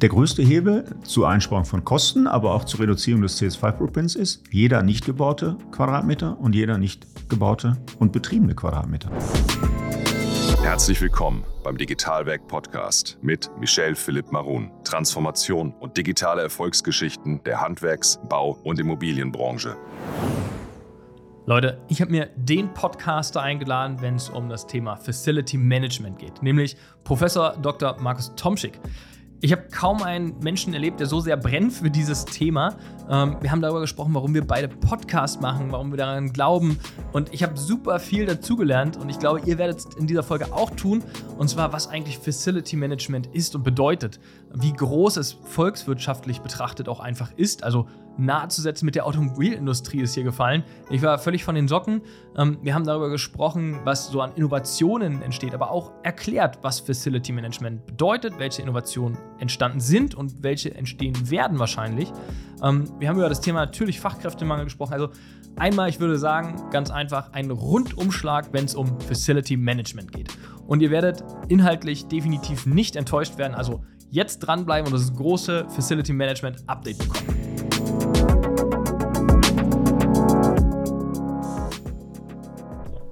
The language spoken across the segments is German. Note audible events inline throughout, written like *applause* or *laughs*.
der größte Hebel zur Einsparung von Kosten, aber auch zur Reduzierung des CS5-Footprints ist jeder nicht gebaute Quadratmeter und jeder nicht gebaute und betriebene Quadratmeter. Herzlich willkommen beim Digitalwerk Podcast mit Michel Philipp Marun. Transformation und digitale Erfolgsgeschichten der Handwerks-, Bau- und Immobilienbranche. Leute, ich habe mir den Podcaster eingeladen, wenn es um das Thema Facility Management geht, nämlich Professor Dr. Markus Tomschick. Ich habe kaum einen Menschen erlebt, der so sehr brennt für dieses Thema. Ähm, wir haben darüber gesprochen, warum wir beide Podcast machen, warum wir daran glauben. Und ich habe super viel dazugelernt und ich glaube, ihr werdet es in dieser Folge auch tun. Und zwar, was eigentlich Facility Management ist und bedeutet. Wie groß es volkswirtschaftlich betrachtet auch einfach ist. Also nahezusetzen mit der Automobilindustrie ist hier gefallen. Ich war völlig von den Socken. Ähm, wir haben darüber gesprochen, was so an Innovationen entsteht, aber auch erklärt, was Facility Management bedeutet, welche Innovationen entstanden sind und welche entstehen werden wahrscheinlich. Ähm, wir haben über das Thema natürlich Fachkräftemangel gesprochen. Also einmal, ich würde sagen, ganz einfach ein Rundumschlag, wenn es um Facility Management geht. Und ihr werdet inhaltlich definitiv nicht enttäuscht werden. Also jetzt dranbleiben und das große Facility Management Update bekommen.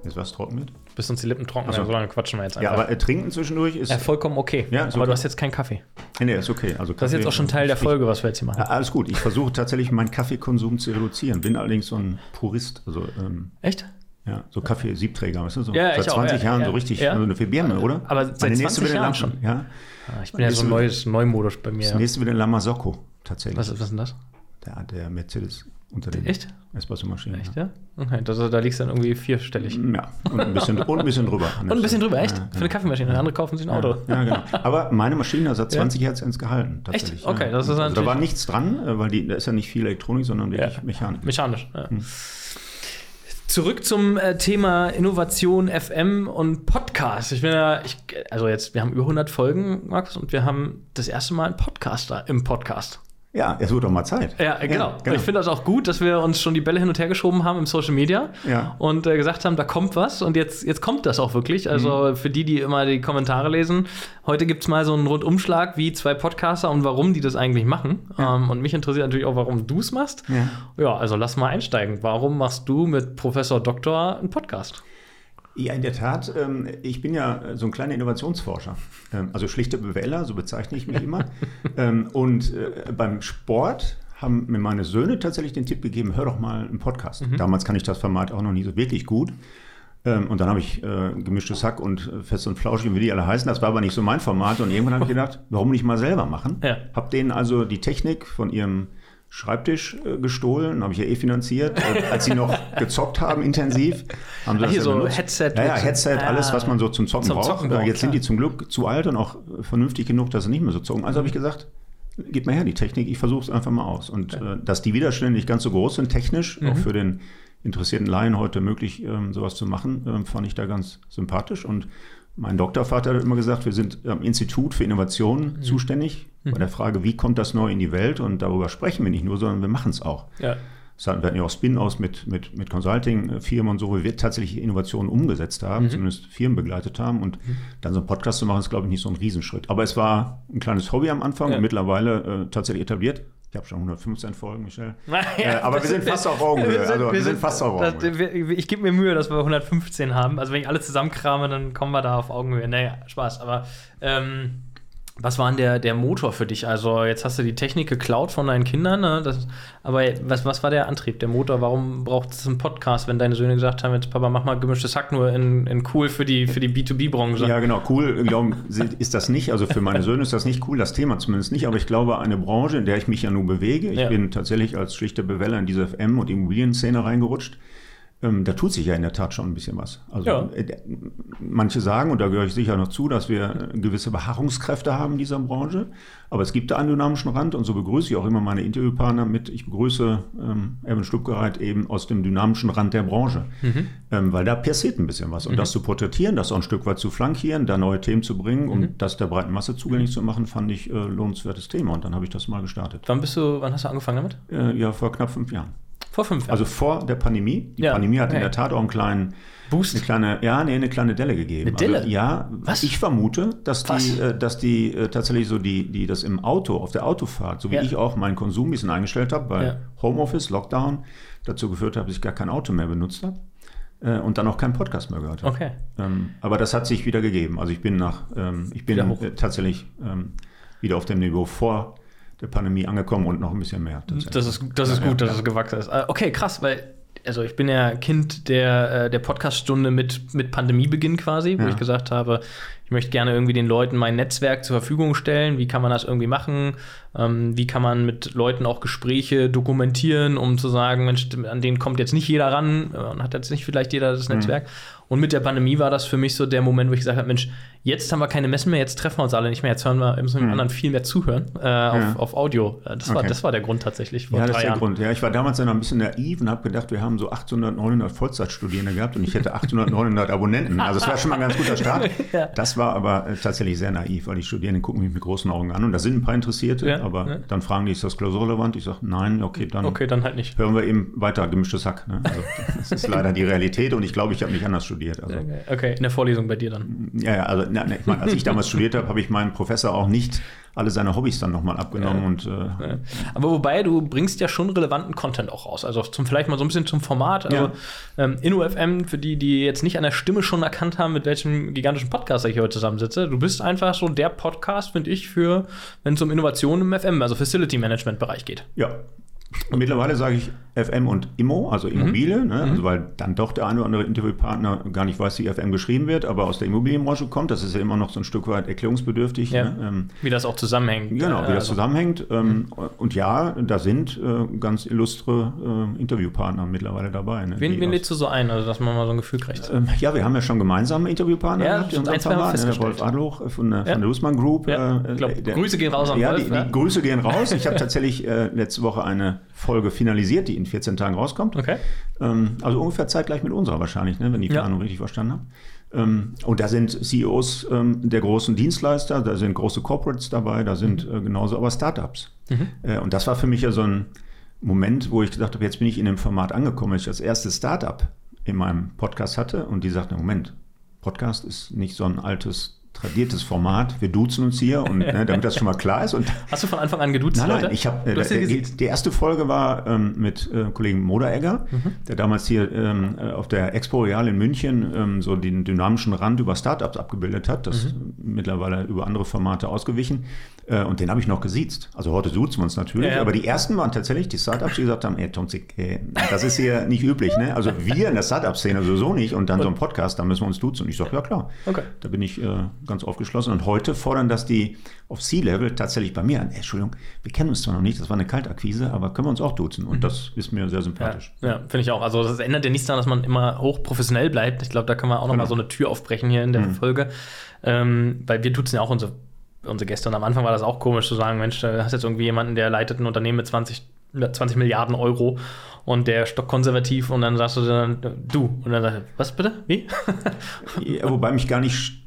Ist was trocken mit? Bis uns die Lippen trocken Ach so. lange quatschen wir jetzt Ja, einfach. aber äh, trinken zwischendurch ist. ja, vollkommen okay. Ja, aber du okay. hast jetzt keinen Kaffee. Nee, ist okay. Also Das ist jetzt auch schon Teil der Folge, was wir jetzt hier machen. Ja, alles gut. Ich versuche tatsächlich meinen Kaffeekonsum zu reduzieren. Bin allerdings so ein Purist. Also, ähm, Echt? ja, so Kaffee-Siebträger, weißt du? So. Ja, Seit ich auch, 20 ja, Jahren ja. so richtig, Ja. also eine Birne, oder? Aber seit Meine 20 wieder Jahren schon. Ja. Ah, Ich bin ja so ein neues Neumodus bei mir. Das nächste wieder Lama Socco, tatsächlich. Was, was ist denn das? Der, der Mercedes unter den Echt? Espresso-Maschinen. Echt, ja. ja? Okay, das, da liegst du dann irgendwie vierstellig. Ja, und ein bisschen, *laughs* und ein bisschen drüber. Und ein bisschen drüber, echt? Ja, Für eine Kaffeemaschine. Andere kaufen sich ein Auto. Ja, genau. *laughs* Aber meine Maschine hat seit 20 Hertz ins gehalten. Tatsächlich. Okay, ja. das ist also, Da war nichts dran, äh, weil die, da ist ja nicht viel Elektronik, sondern wirklich Ja. Mechanik. Mechanisch. Ja. Hm. Zurück zum äh, Thema Innovation, FM und Podcast. Ich bin ja, ich, also jetzt, wir haben über 100 Folgen, Max, und wir haben das erste Mal einen Podcaster im Podcast. Ja, es wird doch mal Zeit. Ja, genau. Und Ich finde das auch gut, dass wir uns schon die Bälle hin und her geschoben haben im Social Media Ja. und äh, gesagt haben, da kommt was und jetzt, jetzt kommt das auch wirklich. Also für die, die immer die Kommentare lesen, heute gibt es mal so einen Rundumschlag, wie zwei Podcaster und warum die das eigentlich machen. Ähm, und mich interessiert natürlich auch, warum du es machst. Ja. Ja, also lass mal einsteigen. Warum machst du mit Professor Doktor einen Podcast? Ja, in der Tat. Ähm, ich bin ja so ein kleiner Innovationsforscher. Ähm, also schlichter BWLer, so bezeichne ich mich immer. *laughs* ähm, und äh, beim Sport haben mir meine Söhne tatsächlich den Tipp gegeben, hör doch mal einen Podcast. Damals kann ich das Format auch noch nie so wirklich gut. Und dann habe ich äh, gemischtes Hack und äh, fest und flauschig, wie die alle heißen. Das war aber nicht so mein Format. Und irgendwann habe ich *laughs* gedacht, warum nicht mal selber machen? Ja. Habe denen also die Technik von ihrem Schreibtisch äh, gestohlen, habe ich ja eh finanziert. Äh, als sie noch *laughs* gezockt haben intensiv, haben sie das hier ja so benutzt. Headset Ja, ja, Headset, alles, Ah. was man so zum Zocken Zum braucht. Zocken braucht, Jetzt sind die klar. zum Glück zu alt und auch vernünftig genug, dass sie nicht mehr so zocken. Also habe ich gesagt, gib mal her die Technik, ich versuche es einfach mal aus. Und äh, dass die Widerstände nicht ganz so groß sind, technisch, Mhm. auch für den interessierten Laien heute möglich, ähm, sowas zu machen, ähm, fand ich da ganz sympathisch. Und mein Doktorvater hat immer gesagt, wir sind am Institut für Innovation Mhm. zuständig bei der Frage, wie kommt das neu in die Welt? Und darüber sprechen wir nicht nur, sondern wir machen es auch. Ja. Das hatten- Wir hatten ja auch Spin-Aus mit, mit, mit Consulting-Firmen und so, wo wir tatsächlich Innovationen umgesetzt haben, Mhm. zumindest Firmen begleitet haben. Und dann so einen Podcast zu machen, ist, glaube ich, nicht so ein Riesenschritt. Aber es war ein kleines Hobby am Anfang Ja. und mittlerweile äh, tatsächlich etabliert. Ich habe schon 115 Folgen, Michel. *laughs* Ja, äh, aber wir sind fast auf Augenhöhe. also, wir sind fast auf das- Augenhöhe. wir- Ich gebe mir Mühe, dass wir 115 haben. Also wenn ich alle zusammenkrame, dann kommen wir da auf Augenhöhe. Naja, Spaß. Aber ähm, was war denn der, der Motor für dich? Also jetzt hast du die Technik geklaut von deinen Kindern. Ne? Das, aber was, was war der Antrieb, der Motor? Warum braucht es einen Podcast, wenn deine Söhne gesagt haben, jetzt Papa, mach mal gemischtes Hack nur in, in cool für die, für die B2B-Branche? Ja, genau. Cool, glauben, Sie- ist das nicht. Also für meine Söhne ist das nicht cool, das Thema zumindest nicht. Aber ich glaube, eine Branche, in der ich mich ja nun bewege, ich Ja. bin tatsächlich als schlichter Beweller in diese FM- und Immobilienszene reingerutscht. Ähm, da tut sich ja in der Tat schon ein bisschen was. Also Ja. äh, manche sagen, und da gehöre ich sicher noch zu, dass wir äh, gewisse Beharrungskräfte haben in dieser Branche. Aber es gibt da einen dynamischen Rand und so begrüße ich auch immer meine Interviewpartner mit, ich begrüße ähm, Erwin Stuttgart eben aus dem dynamischen Rand der Branche. Ähm, weil da passiert ein bisschen was. Und das zu porträtieren, das auch ein Stück weit zu flankieren, da neue Themen zu bringen und das der breiten Masse zugänglich zu machen, fand ich äh, lohnenswertes Thema. Und dann habe ich das mal gestartet. Wann bist du, wann hast du angefangen damit? Äh, ja, vor knapp fünf Jahren. Vor fünf Jahren. Also vor der Pandemie. Die Ja, Pandemie hat okay. in der Tat auch einen kleinen, Boost. eine kleine, ja, nee, eine kleine Delle gegeben. Eine Delle? Also, ja, Was? ich vermute, dass Was? die, äh, dass die äh, tatsächlich so die, die das im Auto, auf der Autofahrt, so wie Ja. ich auch meinen Konsum ein bisschen eingestellt habe, weil Ja. Homeoffice, Lockdown dazu geführt hat, dass ich gar kein Auto mehr benutzt habe äh, und dann auch keinen Podcast mehr gehört habe. Okay. Ähm, aber das hat sich wieder gegeben. Also ich bin nach, ähm, ich bin äh, tatsächlich ähm, wieder auf dem Niveau vor der Pandemie angekommen und noch ein bisschen mehr. Das ist, das ist gut, dass es gewachsen ist. Äh, Okay, krass, weil also ich bin ja Kind der, äh, der Podcast-Stunde mit, mit Pandemiebeginn quasi, wo Ja. ich gesagt habe, ich möchte gerne irgendwie den Leuten mein Netzwerk zur Verfügung stellen. Wie kann man das irgendwie machen? Ähm, wie kann man mit Leuten auch Gespräche dokumentieren, um zu sagen, Mensch, an den kommt jetzt nicht jeder ran äh, und hat jetzt nicht vielleicht jeder Mhm. das Netzwerk. Und mit der Pandemie war das für mich so der Moment, wo ich gesagt habe, Mensch, jetzt haben wir keine Messen mehr, jetzt treffen wir uns alle nicht mehr, jetzt hören wir, müssen wir dem anderen viel mehr zuhören äh, auf, Mhm. Ja. auf Audio. Äh, Das, war, Okay. das war der Grund tatsächlich vor Ja, das ist der Jahren. Grund. Ja, ich war damals ja noch ein bisschen naiv und habe gedacht, wir haben so 800, 900 Vollzeitstudierende gehabt und ich hätte 800, 900 Abonnenten. Also es war schon mal ein ganz guter Start. *laughs* Ja. Das war aber äh, tatsächlich sehr naiv, weil die Studierenden gucken mich mit großen Augen an und da sind ein paar Interessierte, Ja, aber ja. dann fragen die, ist das klausurrelevant? Ich sage, nein, okay, dann Okay, dann halt nicht. hören wir eben weiter gemischtes Hack. Ne? Also, das ist leider die Realität und ich glaube, ich habe nicht anders studiert. Also, Okay, in der Vorlesung bei dir dann. ja, ja, also na, na, ich meine, als ich damals studiert habe, habe ich meinem Professor auch nicht alle seine Hobbys dann nochmal abgenommen und äh, Ja. Aber wobei, du bringst ja schon relevanten Content auch raus. Also zum, vielleicht mal so ein bisschen zum Format. Also Ja. ähm, InnoFM, für die, die jetzt nicht an der Stimme schon erkannt haben, mit welchem gigantischen Podcast ich hier heute zusammensitze, du bist einfach so der Podcast, finde ich, für, wenn es um Innovation im FM, also Facility Management Bereich geht. Ja. Und mittlerweile sage ich FM und Immo, also Immobilie, ne? also weil dann doch der eine oder andere Interviewpartner gar nicht weiß, wie FM geschrieben wird, aber aus der Immobilienbranche kommt. Das ist ja immer noch so ein Stück weit erklärungsbedürftig. Ja. Ne? Ähm, Wie das auch zusammenhängt. Genau, wie Äh, das also- zusammenhängt. Ähm, Und ja, da sind äh, ganz illustre äh, Interviewpartner mittlerweile dabei. Ne? Wen, wen lädst du so ein, also dass man mal so ein Gefühl kriegt? ähm, ja, wir haben ja schon gemeinsame Interviewpartner Ja, gehabt. unserem ein, zwei ne? Der Wolf. Adloch von der, Ja. von der Usman Group. Ja, äh, glaub, der- Grüße gehen raus an ja, Wolf, die, ja. die Grüße gehen raus. Ich habe *laughs* tatsächlich äh, letzte Woche eine Folge finalisiert, die in 14 Tagen rauskommt. Okay. Ähm, also ungefähr zeitgleich mit unserer wahrscheinlich, ne, wenn ich die Ja. Planung richtig verstanden habe. Ähm, und da sind CEOs ähm, der großen Dienstleister, da sind große Corporates dabei, da sind Mhm. äh, genauso aber Startups. Äh, und das war für mich ja so ein Moment, wo ich gedacht habe, jetzt bin ich in dem Format angekommen, dass ich als erstes Startup in meinem Podcast hatte und die sagten, Moment, Podcast ist nicht so ein altes, tradiertes Format, wir duzen uns hier und ne, damit das schon mal klar ist. Und *laughs* Hast du von Anfang an geduzt, Nein, Leute? nein, ich habe äh, die, gesiezt. die erste Folge war ähm, mit äh, Kollegen Moderegger, Mhm. der damals hier ähm, äh, auf der Expo Real in München ähm, so den dynamischen Rand über Startups abgebildet hat. Das Mhm. mittlerweile über andere Formate ausgewichen. Äh, und den habe ich noch gesiezt. Also heute duzen wir uns natürlich, Ja, ja. aber die ersten waren tatsächlich die Startups, die gesagt haben, ey Tomzik, äh, das ist hier nicht üblich. Ne? Also wir in der Startup-Szene sowieso nicht und dann so ein Podcast, da müssen wir uns duzen. Und ich sage, ja klar, Okay. da bin ich äh, ganz aufgeschlossen. Und heute fordern das die auf C-Level tatsächlich bei mir an. Entschuldigung, wir kennen uns zwar noch nicht, das war eine Kaltakquise, aber können wir uns auch duzen. Und das ist mir sehr Ja, sympathisch. ja finde ich auch. Also das ändert ja nichts daran, dass man immer hochprofessionell bleibt. Ich glaube, da können wir auch Genau. mal so eine Tür aufbrechen hier in der Folge. Ähm, weil wir duzen ja auch unsere, unsere Gäste. Und am Anfang war das auch komisch zu sagen, Mensch, da hast jetzt irgendwie jemanden, der leitet ein Unternehmen mit 20, 20 Milliarden Euro und der stockkonservativ und dann sagst du dann, du. Und dann sagst du, was bitte? Wie? Ja, wobei mich gar nicht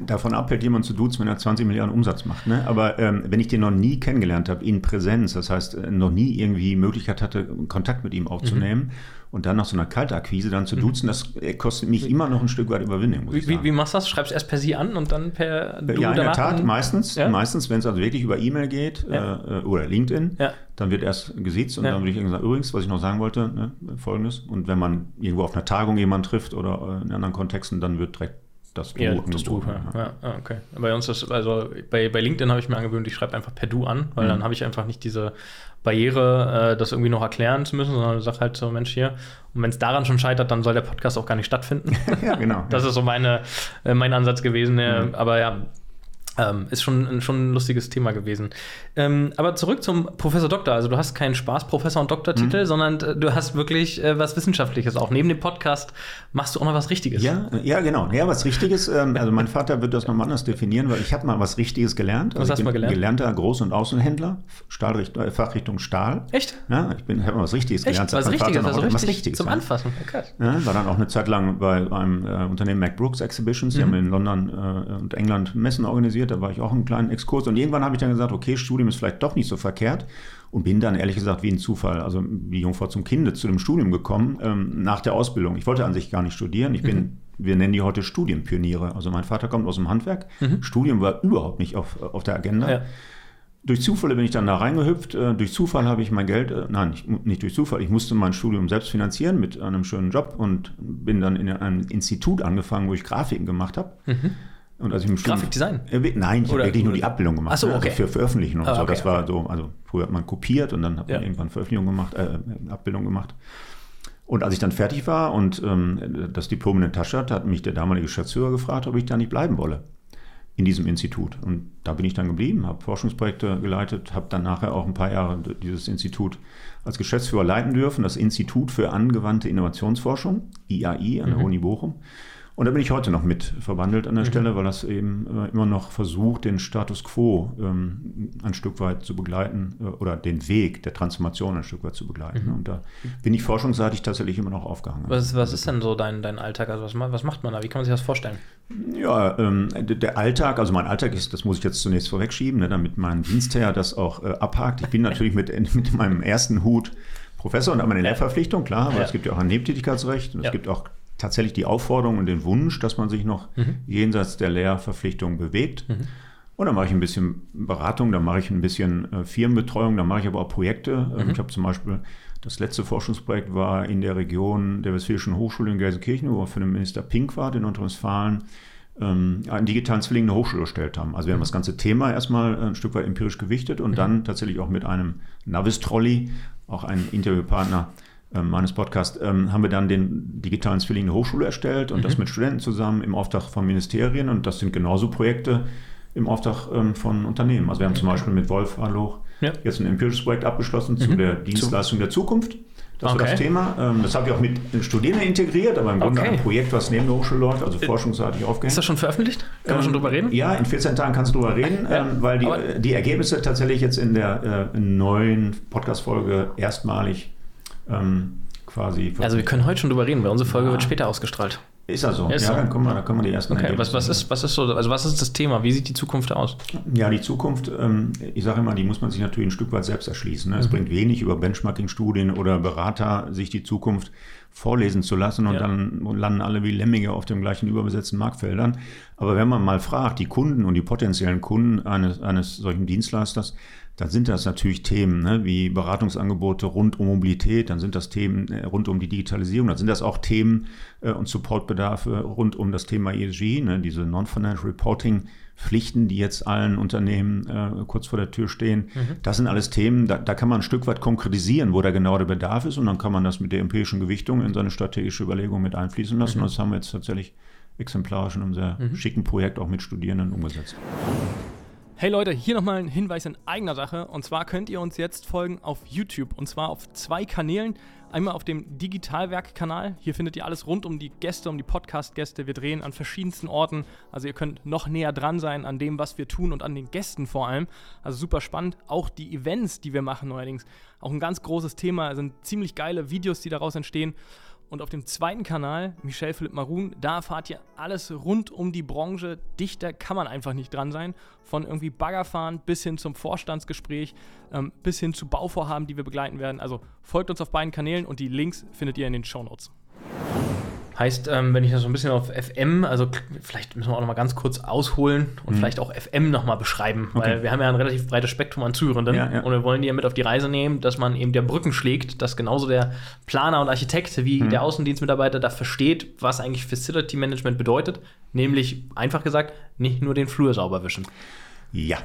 davon abhält, jemanden zu duzen, wenn er 20 Milliarden Umsatz macht. Ne? Aber ähm, wenn ich den noch nie kennengelernt habe, in Präsenz, das heißt, äh, noch nie irgendwie Möglichkeit hatte, Kontakt mit ihm aufzunehmen und dann nach so einer Kaltakquise dann zu duzen, das äh, kostet mich immer noch ein Stück weit Überwindung, Wie, wie, wie machst du das? Schreibst erst per Sie an und dann per Du ja, in der? Tat, meistens. Ja? Meistens, wenn es also wirklich über E-Mail geht Ja. äh, oder LinkedIn, Ja. dann wird erst gesiezt und dann würde ich irgendwie sagen, übrigens, was ich noch sagen wollte, ne, folgendes. Und wenn man irgendwo auf einer Tagung jemanden trifft oder äh, in anderen Kontexten, dann wird direkt das Du Ja, das Du, ja. Ja, ah, okay. Bei uns ist, also bei, bei LinkedIn habe ich mir angewöhnt, ich schreibe einfach per Du an, weil Mhm. dann habe ich einfach nicht diese Barriere, äh, das irgendwie noch erklären zu müssen, sondern sage halt so, Mensch, hier. Und wenn es daran schon scheitert, dann soll der Podcast auch gar nicht stattfinden. *laughs* ja, genau. Das ist so meine, äh, mein Ansatz gewesen. Äh, Mhm. Aber ja, ähm, ist schon, schon ein lustiges Thema gewesen. Ähm, aber zurück zum Professor Doktor. Also du hast keinen Spaß Professor und Doktortitel, Mhm. sondern äh, du hast wirklich äh, was Wissenschaftliches auch. Neben dem Podcast machst du auch noch was Richtiges. Ja, ja, genau. Ja, was Richtiges. Ähm, also mein Vater wird das nochmal anders definieren, weil ich habe mal was Richtiges gelernt. Also Was hast du mal gelernt? Gelernter Groß- und Außenhändler, Stahlricht äh, Fachrichtung Stahl. Echt? Ja, ich bin, habe mal was Richtiges Echt? gelernt. Was Richtiges, also richtig was Richtiges. zum ja. Anfassen. Ja, war dann auch eine Zeit lang bei einem äh, Unternehmen MacBrooks Exhibitions. Die Mhm. haben in London und England Messen organisiert. Studiert, da war ich auch einen kleinen Exkurs. Und irgendwann habe ich dann gesagt, okay, Studium ist vielleicht doch nicht so verkehrt. Und bin dann ehrlich gesagt wie ein Zufall, also wie Jungfrau zum Kinde, zu dem Studium gekommen, ähm, nach der Ausbildung. Ich wollte an sich gar nicht studieren. Ich bin, mhm. wir nennen die heute Studienpioniere. Also mein Vater kommt aus dem Handwerk. Mhm. Studium war überhaupt nicht auf, auf der Agenda. Ja. Durch Zufälle bin ich dann da reingehüpft. Äh, durch Zufall habe ich mein Geld, äh, nein, nicht, nicht, durch Zufall, ich musste mein Studium selbst finanzieren mit einem schönen Job und bin dann in einem Institut angefangen, wo ich Grafiken gemacht habe. Mhm. Und als ich im Grafikdesign? Nein, ich habe wirklich nur die Abbildung gemacht. Ach so, ne? also okay. Also für Veröffentlichen und ah, so. Okay. Das war so, also früher hat man kopiert und dann hat man ja. irgendwann Veröffentlichung gemacht, äh, Abbildung gemacht. Und als ich dann fertig war und ähm, das Diplom in der Tasche hatte, hat mich der damalige Geschäftsführer gefragt, ob ich da nicht bleiben wolle in diesem Institut. Und da bin ich dann geblieben, habe Forschungsprojekte geleitet, habe dann nachher auch ein paar Jahre dieses Institut als Geschäftsführer leiten dürfen, das Institut für angewandte Innovationsforschung, IAI an der mhm. Uni Bochum. Und da bin ich heute noch mit verwandelt an der mhm. Stelle, weil das eben äh, immer noch versucht, den Status quo ähm, ein Stück weit zu begleiten äh, oder den Weg der Transformation ein Stück weit zu begleiten. Mhm. Und da bin ich forschungsseitig tatsächlich immer noch aufgehangen. Was, was ist denn so dein, dein Alltag? Also was, was macht man da? Wie kann man sich das vorstellen? Ja, ähm, der Alltag, also mein Alltag ist, das muss ich jetzt zunächst vorwegschieben, ne, damit mein Dienstherr das auch äh, abhakt. Ich bin *laughs* natürlich mit, mit meinem ersten Hut Professor und habe meine Lehrverpflichtung, klar, aber ja. es gibt ja auch ein Nebentätigkeitsrecht und ja. es gibt auch tatsächlich die Aufforderung und den Wunsch, dass man sich noch mhm. jenseits der Lehrverpflichtung bewegt. Mhm. Und dann mache ich ein bisschen Beratung, dann mache ich ein bisschen äh, Firmenbetreuung, dann mache ich aber auch Projekte. Ähm, mhm. Ich habe zum Beispiel, das letzte Forschungsprojekt war in der Region der Westfälischen Hochschule in Gelsenkirchen, wo wir für den Minister Pink war, in Nordrhein-Westfalen, ähm, einen digitalen Zwilling eine Hochschule erstellt haben. Also wir haben mhm. das ganze Thema erstmal ein Stück weit empirisch gewichtet und mhm. dann tatsächlich auch mit einem Navis-Trolley, auch ein Interviewpartner, meines Podcasts, ähm, haben wir dann den digitalen Zwilling der Hochschule erstellt und mhm. das mit Studenten zusammen im Auftrag von Ministerien und das sind genauso Projekte im Auftrag ähm, von Unternehmen. Also wir haben zum Beispiel mit Wolf Halloch ja. jetzt ein empirisches Projekt abgeschlossen mhm. zu der Dienstleistung der Zukunft. Das okay. war das Thema. Ähm, das habe ich auch mit Studierenden integriert, aber im Grunde okay. ein Projekt, was neben der Hochschule läuft, also äh, forschungsseitig aufgehängt. Ist das schon veröffentlicht? Kann man schon drüber reden? Ja, in 14 Tagen kannst du drüber reden, ja. weil die, die, Ergebnisse tatsächlich jetzt in der äh, neuen Podcast-Folge erstmalig ähm, quasi. Also wir können heute schon drüber reden, weil unsere Folge ja. wird später ausgestrahlt. Ist er so? Ist ja, dann kommen wir, dann kommen wir die ersten Okay, was, was, ist, was ist so, also was ist das Thema? Wie sieht die Zukunft aus? Ja, die Zukunft, ähm, ich sage immer, die muss man sich natürlich ein Stück weit selbst erschließen. Ne? Es mhm. bringt wenig über Benchmarking-Studien oder Berater, sich die Zukunft vorlesen zu lassen und ja. dann landen alle wie Lemmige auf dem gleichen überbesetzten Marktfeldern. Aber wenn man mal fragt, die Kunden und die potenziellen Kunden eines, eines solchen Dienstleisters, dann sind das natürlich Themen ne, wie Beratungsangebote rund um Mobilität, dann sind das Themen äh, rund um die Digitalisierung, dann sind das auch Themen äh, und Supportbedarfe rund um das Thema ESG, ne, diese Non-Financial Reporting. Pflichten, die jetzt allen Unternehmen äh, kurz vor der Tür stehen. Mhm. Das sind alles Themen, da, da, kann man ein Stück weit konkretisieren, wo da genau der Bedarf ist und dann kann man das mit der empirischen Gewichtung in seine strategische Überlegung mit einfließen lassen. Mhm. Und das haben wir jetzt tatsächlich exemplarisch in einem sehr mhm. schicken Projekt auch mit Studierenden umgesetzt. Hey Leute, hier nochmal ein Hinweis in eigener Sache. Und zwar könnt ihr uns jetzt folgen auf YouTube. Und zwar auf zwei Kanälen. Einmal auf dem Digitalwerk-Kanal. Hier findet ihr alles rund um die Gäste, um die Podcast-Gäste. Wir drehen an verschiedensten Orten. Also ihr könnt noch näher dran sein an dem, was wir tun und an den Gästen vor allem. Also super spannend. Auch die Events, die wir machen neuerdings. Auch ein ganz großes Thema. Es sind ziemlich geile Videos, die daraus entstehen. Und auf dem zweiten Kanal, Michel Philipp Marun, da erfahrt ihr alles rund um die Branche. Dichter kann man einfach nicht dran sein. Von irgendwie Baggerfahren bis hin zum Vorstandsgespräch, ähm, bis hin zu Bauvorhaben, die wir begleiten werden. Also folgt uns auf beiden Kanälen und die Links findet ihr in den Show Notes. Heißt, ähm, wenn ich das so ein bisschen auf FM, also vielleicht müssen wir auch noch mal ganz kurz ausholen und mhm. vielleicht auch FM noch mal beschreiben, okay. weil wir haben ja ein relativ breites Spektrum an Zuhörenden ja, ja. und wir wollen die ja mit auf die Reise nehmen, dass man eben der Brücken schlägt, dass genauso der Planer und Architekt wie mhm. der Außendienstmitarbeiter da versteht, was eigentlich Facility Management bedeutet, nämlich einfach gesagt, nicht nur den Flur sauber wischen. Ja,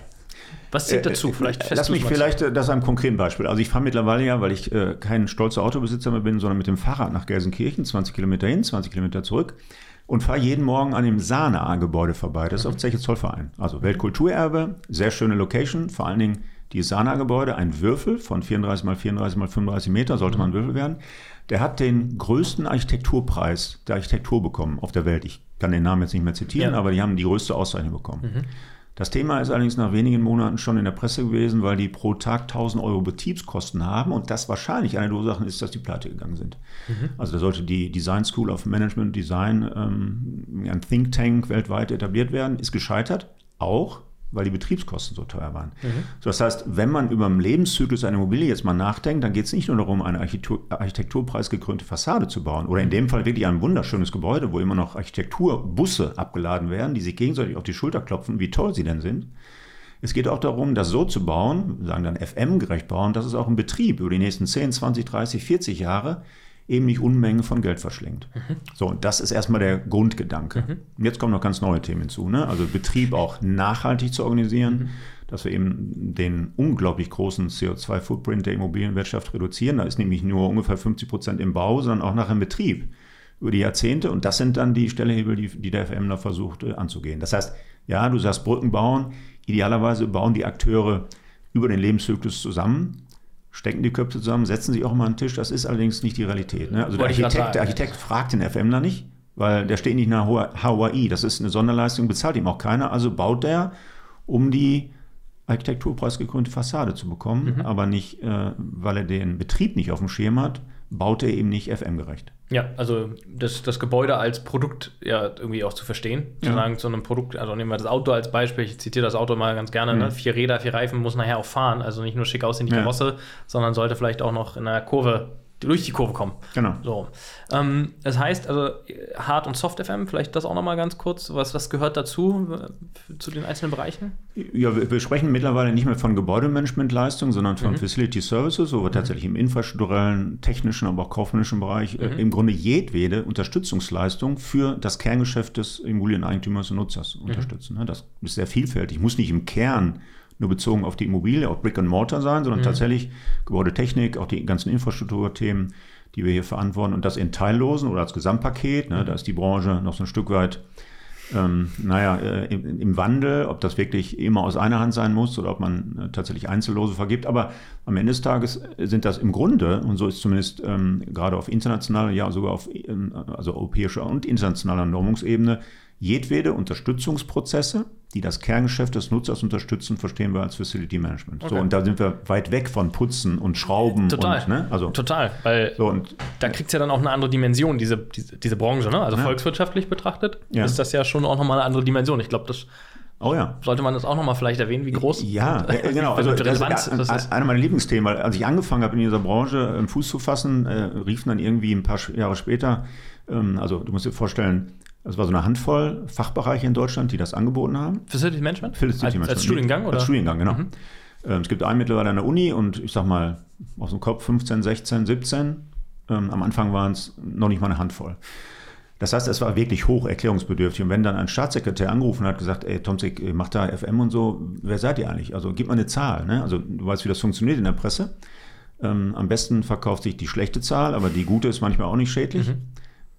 was zählt äh, dazu? Äh, vielleicht Lass mich vielleicht äh, das einem konkreten Beispiel. Also ich fahre mittlerweile ja, weil ich äh, kein stolzer Autobesitzer mehr bin, sondern mit dem Fahrrad nach Gelsenkirchen, 20 Kilometer hin, 20 Kilometer zurück und fahre jeden Morgen an dem Sana-Gebäude vorbei. Das ist mhm. auf Zeche Zollverein. Also Weltkulturerbe, sehr schöne Location, vor allen Dingen die Sana-Gebäude, ein Würfel von 34 mal 34 mal 35 Meter, sollte mhm. man ein Würfel werden. Der hat den größten Architekturpreis der Architektur bekommen auf der Welt. Ich kann den Namen jetzt nicht mehr zitieren, ja. aber die haben die größte Auszeichnung bekommen. Mhm. Das Thema ist allerdings nach wenigen Monaten schon in der Presse gewesen, weil die pro Tag 1000 Euro Betriebskosten haben und das wahrscheinlich eine der Ursachen ist, dass die pleite gegangen sind. Mhm. Also da sollte die Design School of Management Design, ähm, ein Think Tank weltweit etabliert werden, ist gescheitert, auch weil die Betriebskosten so teuer waren. Mhm. So, das heißt, wenn man über den Lebenszyklus einer Immobilie jetzt mal nachdenkt, dann geht es nicht nur darum, eine Architektur, architekturpreisgekrönte Fassade zu bauen oder in dem Fall wirklich ein wunderschönes Gebäude, wo immer noch Architekturbusse abgeladen werden, die sich gegenseitig auf die Schulter klopfen, wie toll sie denn sind. Es geht auch darum, das so zu bauen, wir sagen dann FM-gerecht bauen, dass es auch im Betrieb über die nächsten 10, 20, 30, 40 Jahre eben nicht Unmengen von Geld verschlingt. Mhm. So, und das ist erstmal der Grundgedanke. Mhm. Und jetzt kommen noch ganz neue Themen hinzu. Ne? Also Betrieb auch nachhaltig zu organisieren, mhm. dass wir eben den unglaublich großen CO2-Footprint der Immobilienwirtschaft reduzieren. Da ist nämlich nur ungefähr 50 Prozent im Bau, sondern auch nachher im Betrieb über die Jahrzehnte. Und das sind dann die Stellehebel, die, die der FM da versucht äh, anzugehen. Das heißt, ja, du sagst Brücken bauen. Idealerweise bauen die Akteure über den Lebenszyklus zusammen stecken die Köpfe zusammen, setzen sich auch mal an den Tisch. Das ist allerdings nicht die Realität. Ne? Also der Architekt, der Architekt, fragt den FM da nicht, weil der steht nicht nach Hawaii. Das ist eine Sonderleistung, bezahlt ihm auch keiner. Also baut der, um die Architekturpreisgekrönte Fassade zu bekommen, mhm. aber nicht, äh, weil er den Betrieb nicht auf dem Schirm hat, baut er eben nicht FM-gerecht. Ja, also das, das Gebäude als Produkt ja irgendwie auch zu verstehen. Zu ja. sagen, zu einem Produkt, also nehmen wir das Auto als Beispiel, ich zitiere das Auto mal ganz gerne, ne? mhm. ne? vier Räder, vier Reifen muss nachher auch fahren, also nicht nur schick aussehen die Karosse, ja. sondern sollte vielleicht auch noch in einer Kurve durch die Kurve kommen. Genau. So. Ähm, das heißt, also Hard- und Soft-FM, vielleicht das auch nochmal ganz kurz. Was, was gehört dazu äh, zu den einzelnen Bereichen? Ja, wir, wir, sprechen mittlerweile nicht mehr von Gebäudemanagementleistungen, sondern von mhm. Facility Services, wo wir mhm. tatsächlich im infrastrukturellen, technischen, aber auch kaufmännischen Bereich äh, mhm. äh, im Grunde jedwede Unterstützungsleistung für das Kerngeschäft des Immobilieneigentümers und Nutzers mhm. unterstützen. Ne? Das ist sehr vielfältig. Muss nicht im Kern nur bezogen auf die Immobilie, auf Brick and Mortar sein, sondern mhm. tatsächlich Gebäudetechnik, auch die ganzen Infrastrukturthemen, die wir hier verantworten und das in Teillosen oder als Gesamtpaket. Ne, mhm. Da ist die Branche noch so ein Stück weit ähm, naja, äh, im, im, Wandel, ob das wirklich immer aus einer Hand sein muss oder ob man äh, tatsächlich Einzellose vergibt. Aber am Ende des Tages sind das im Grunde, und so ist zumindest ähm, gerade auf internationaler, ja sogar auf ähm, also europäischer und internationaler Normungsebene, jedwede Unterstützungsprozesse, die das Kerngeschäft des Nutzers unterstützen, verstehen wir als Facility Management. Okay. So, und da sind wir weit weg von Putzen und Schrauben. Total. Und, ne? also, Total. Weil so, und, da kriegt es ja dann auch eine andere Dimension, diese, diese, diese Branche. Ne? Also ja. volkswirtschaftlich betrachtet ja. ist das ja schon auch nochmal eine andere Dimension. Ich glaube, das Oh ja. Sollte man das auch nochmal vielleicht erwähnen, wie groß? Ja, *laughs* und, genau. Also das ist, das ist einer meiner Lieblingsthemen, weil als ich angefangen habe in dieser Branche einen Fuß zu fassen, äh, riefen dann irgendwie ein paar Jahre später, ähm, also du musst dir vorstellen, es war so eine Handvoll Fachbereiche in Deutschland, die das angeboten haben. Facility Management? Facility als, Management. Als Studiengang, oder? Als Studiengang, genau. Mhm. Ähm, es gibt einen mittlerweile an der Uni und ich sag mal aus dem Kopf 15, 16, 17. Ähm, am Anfang waren es noch nicht mal eine Handvoll. Das heißt, es war wirklich hoch erklärungsbedürftig. Und wenn dann ein Staatssekretär angerufen hat, gesagt, ey, Tomzig, macht da FM und so, wer seid ihr eigentlich? Also gib mal eine Zahl. Ne? Also du weißt, wie das funktioniert in der Presse. Ähm, am besten verkauft sich die schlechte Zahl, aber die gute ist manchmal auch nicht schädlich. Mhm.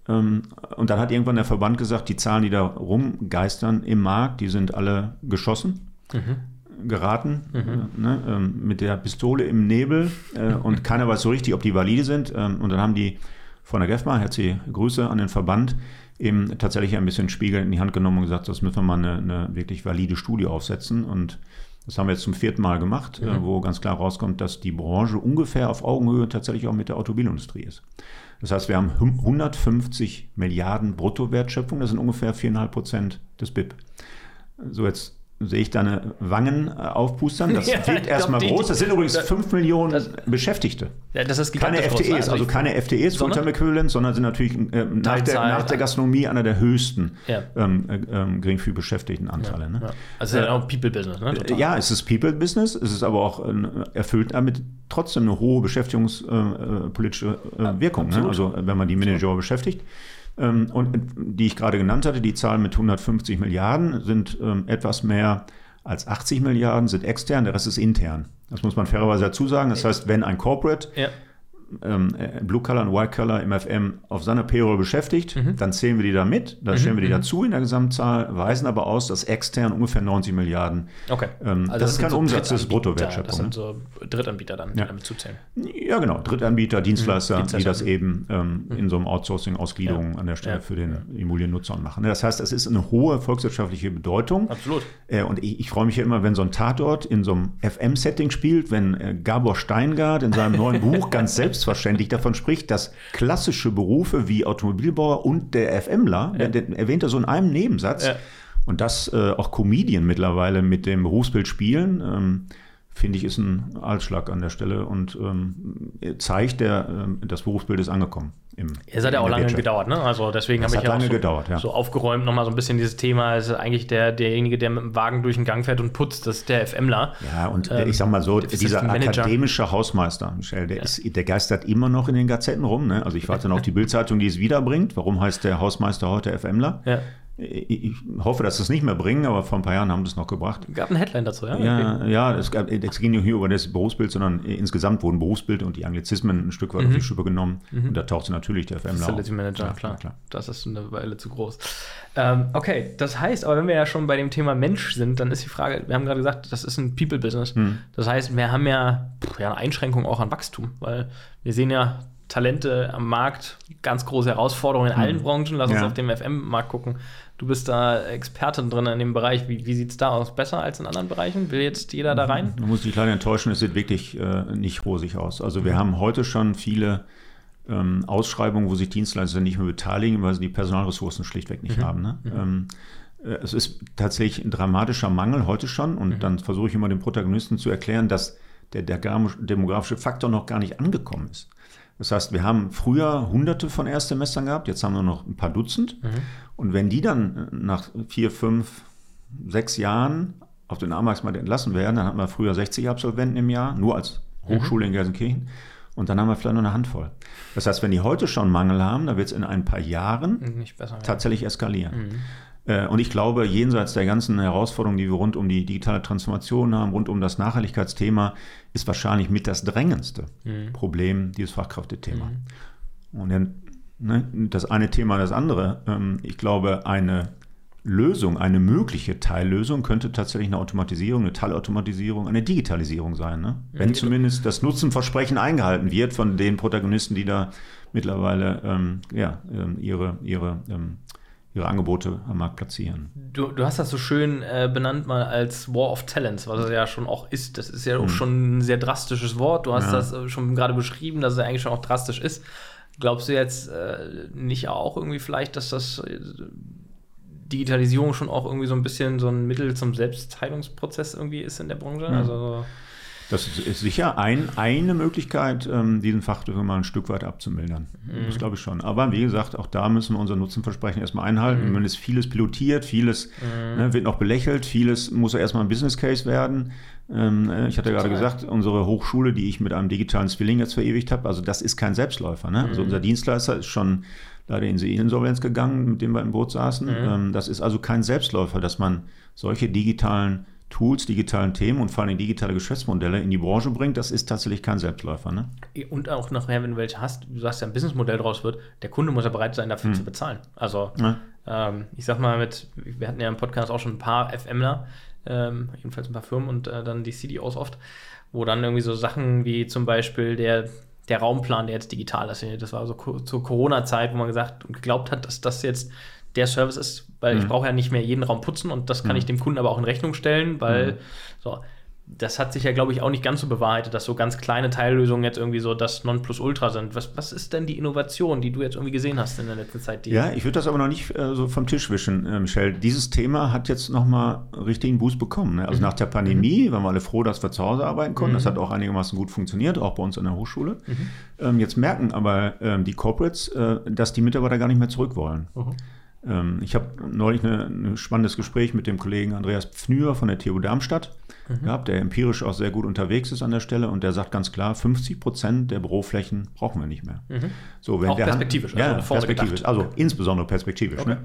Ähm, und dann hat irgendwann der Verband gesagt, die Zahlen, die da rumgeistern im Markt, die sind alle geschossen. Mhm. geraten mhm. Ne, ähm, mit der Pistole im Nebel äh, und keiner weiß so richtig, ob die valide sind. Ähm, und dann haben die von der GEFMA, herzliche Grüße an den Verband, eben tatsächlich ein bisschen Spiegel in die Hand genommen und gesagt, das müssen wir mal eine, eine wirklich valide Studie aufsetzen. Und das haben wir jetzt zum vierten Mal gemacht, äh, mhm. wo ganz klar rauskommt, dass die Branche ungefähr auf Augenhöhe tatsächlich auch mit der Automobilindustrie ist. Das heißt, wir haben 150 Milliarden Bruttowertschöpfung, das sind ungefähr 4,5 Prozent des BIP. So, jetzt sehe ich deine Wangen äh, aufpustern. Das *laughs* ja, wirkt erstmal groß. Das sind übrigens 5 Millionen das, Beschäftigte. Ja, das ist keine FTEs, also, also keine FTEs, Fulltime Equivalent, sondern sind natürlich äh, nach, der, nach, der, Gastronomie einer der höchsten ja. ähm, äh, ähm, geringfügig beschäftigten Anteile. Ne? Also äh, auch People Business. Ne? Total. Ja, es ist People Business. Es ist aber auch äh, erfüllt damit trotzdem eine hohe beschäftigungspolitische äh, Wirkung. Ne? Also wenn man die Manager beschäftigt. Ähm, und die ich gerade genannt hatte, die Zahl mit 150 Milliarden sind ähm, etwas mehr als 80 Milliarden sind extern, der Rest ist intern. Das muss man fairerweise dazu sagen. Das heißt, wenn ein Corporate ja ähm, äh, Blue Color und White Color im FM auf seiner Payroll beschäftigt, mhm. dann zählen wir die da mit, dann mhm. stellen wir die mhm. dazu in der Gesamtzahl, weisen aber aus, dass extern ungefähr 90 Milliarden. Okay. Ähm, also das, das ist kein so Umsatz, das ist Bruttowertschöpfung. Das sind so Drittanbieter dann ja. damit zuzählen. Ja, genau. Drittanbieter, Dienstleister, mhm. die das eben ähm, mhm. in so einem Outsourcing Ausgliederung ja. an der Stelle ja. für den Immobiliennutzer machen. Das heißt, es ist eine hohe volkswirtschaftliche Bedeutung. Absolut. Äh, und ich, ich freue mich ja immer, wenn so ein Tatort in so einem FM-Setting spielt, wenn äh, Gabor Steingart in seinem neuen Buch *laughs* ganz selbst selbstverständlich davon spricht, dass klassische Berufe wie Automobilbauer und der FMler, ja. der, der erwähnt er so in einem Nebensatz, ja. Und dass äh, auch Comedien mittlerweile mit dem Berufsbild spielen, ähm, finde ich, ist ein Altschlag an der Stelle und ähm, zeigt, der, äh, das Berufsbild ist angekommen. Im, es hat ja auch lange Wirtschaft. gedauert, ne? Also deswegen habe ich ja auch so, gedauert, ja. so aufgeräumt, nochmal so ein bisschen dieses Thema, ist eigentlich der, derjenige, der mit dem Wagen durch den Gang fährt und putzt, das ist der FMler. Ja, und ähm, ich sag mal so, dieser akademische Hausmeister, Michel, der, ja. ist, der geistert immer noch in den Gazetten rum. Ne? Also ich warte noch auf die Bildzeitung, die es wiederbringt. Warum heißt der Hausmeister heute FMler? Ja. Ich hoffe, dass sie es nicht mehr bringen, aber vor ein paar Jahren haben es noch gebracht. Gab ein Headline dazu, ja? Ja, okay. ja es, gab, es ging nicht nur über das Berufsbild, sondern insgesamt wurden Berufsbild und die Anglizismen ein Stück weit mhm. auf die Schippe genommen. Mhm. Und da tauchte natürlich der FMler Facility Manager, ja, klar. klar. Das ist eine Weile zu groß. Ähm, okay, das heißt, aber wenn wir ja schon bei dem Thema Mensch sind, dann ist die Frage, wir haben gerade gesagt, das ist ein People-Business. Mhm. Das heißt, wir haben ja, ja eine Einschränkung auch an Wachstum, weil wir sehen ja Talente am Markt, ganz große Herausforderungen in allen mhm. Branchen. Lass uns auf den FM-Markt gucken. Du bist da Expertin drin in dem Bereich. Wie, wie sieht es da aus? Besser als in anderen Bereichen? Will jetzt jeder da rein? Du musst dich leider enttäuschen, es sieht wirklich äh, nicht rosig aus. Also wir haben heute schon viele ähm, Ausschreibungen, wo sich Dienstleister nicht mehr beteiligen, weil sie die Personalressourcen schlichtweg nicht mhm. haben. Ne? Mhm. Ähm, äh, es ist tatsächlich ein dramatischer Mangel heute schon und mhm. dann versuche ich immer den Protagonisten zu erklären, dass der, der demografische Faktor noch gar nicht angekommen ist. Das heißt, wir haben früher hunderte von Erstsemestern gehabt, jetzt haben wir noch ein paar Dutzend. Mhm. Und wenn die dann nach vier, fünf, sechs Jahren auf den Arbeitsmarkt entlassen werden, dann hatten wir früher 60 Absolventen im Jahr, nur als Hochschule mhm. in Gelsenkirchen. Und dann haben wir vielleicht nur eine Handvoll. Das heißt, wenn die heute schon Mangel haben, dann wird es in ein paar Jahren besser, tatsächlich eskalieren. Mhm. Äh, und ich glaube, jenseits der ganzen Herausforderungen, die wir rund um die digitale Transformation haben, rund um das Nachhaltigkeitsthema, ist wahrscheinlich mit das drängendste mhm. Problem dieses Fachkräftethema. Mhm. Und dann, ne, das eine Thema das andere. Ähm, ich glaube, eine Lösung, eine mögliche Teillösung könnte tatsächlich eine Automatisierung, eine Teilautomatisierung, eine Digitalisierung sein. Ne? Wenn ja, zumindest das Nutzenversprechen eingehalten wird von den Protagonisten, die da mittlerweile ähm, ja, ähm, ihre, ihre ähm, ihre Angebote am Markt platzieren. Du, du hast das so schön äh, benannt mal als War of Talents, was es ja schon auch ist. Das ist ja auch mhm. schon ein sehr drastisches Wort. Du hast ja. das äh, schon gerade beschrieben, dass es eigentlich schon auch drastisch ist. Glaubst du jetzt äh, nicht auch irgendwie vielleicht, dass das äh, Digitalisierung schon auch irgendwie so ein bisschen so ein Mittel zum Selbstheilungsprozess irgendwie ist in der Branche? Mhm. Also das ist sicher ein, eine Möglichkeit, ähm, diesen Faktor mal ein Stück weit abzumildern. Mhm. Das glaube ich schon. Aber wie gesagt, auch da müssen wir unser Nutzenversprechen erstmal einhalten. Mhm. Man ist vieles pilotiert, vieles mhm. ne, wird noch belächelt, vieles muss erstmal ein Business Case werden. Ähm, äh, ich hatte gerade gesagt, unsere Hochschule, die ich mit einem digitalen Zwilling jetzt verewigt habe, also das ist kein Selbstläufer. Ne? Also mhm. unser Dienstleister ist schon leider in die Insolvenz gegangen, mit dem wir im Boot saßen. Mhm. Ähm, das ist also kein Selbstläufer, dass man solche digitalen Tools, digitalen Themen und vor allem digitale Geschäftsmodelle in die Branche bringt, das ist tatsächlich kein Selbstläufer. Ne? Und auch nachher, wenn du welche hast, du sagst ja, ein Businessmodell draus wird, der Kunde muss ja bereit sein, dafür hm. zu bezahlen. Also, ja. ähm, ich sag mal, mit, wir hatten ja im Podcast auch schon ein paar FMler, ähm, jedenfalls ein paar Firmen und äh, dann die CDOs oft, wo dann irgendwie so Sachen wie zum Beispiel der, der Raumplan, der jetzt digital ist, das war so zur Corona-Zeit, wo man gesagt und geglaubt hat, dass das jetzt der Service ist, weil mhm. ich brauche ja nicht mehr jeden Raum putzen und das kann mhm. ich dem Kunden aber auch in Rechnung stellen, weil mhm. so, das hat sich ja, glaube ich, auch nicht ganz so bewahrheitet, dass so ganz kleine Teillösungen jetzt irgendwie so das Nonplusultra sind. Was, was ist denn die Innovation, die du jetzt irgendwie gesehen hast in der letzten Zeit? ja, ich würde das aber noch nicht äh, so vom Tisch wischen, äh, Michelle. Dieses Thema hat jetzt nochmal richtigen Boost bekommen. Ne? Also mhm. nach der Pandemie mhm. waren wir alle froh, dass wir zu Hause arbeiten konnten. Mhm. Das hat auch einigermaßen gut funktioniert, auch bei uns in der Hochschule. Mhm. Ähm, jetzt merken aber ähm, die Corporates, äh, dass die Mitarbeiter gar nicht mehr zurück wollen. Ähm, ich habe neulich ein spannendes Gespräch mit dem Kollegen Andreas Pfnür von der TU Darmstadt mhm. gehabt, der empirisch auch sehr gut unterwegs ist an der Stelle und der sagt ganz klar, 50 Prozent der Büroflächen brauchen wir nicht mehr. Mhm. So, wenn auch perspektivisch, also, ja, perspektivisch, also insbesondere perspektivisch. Okay. Ne?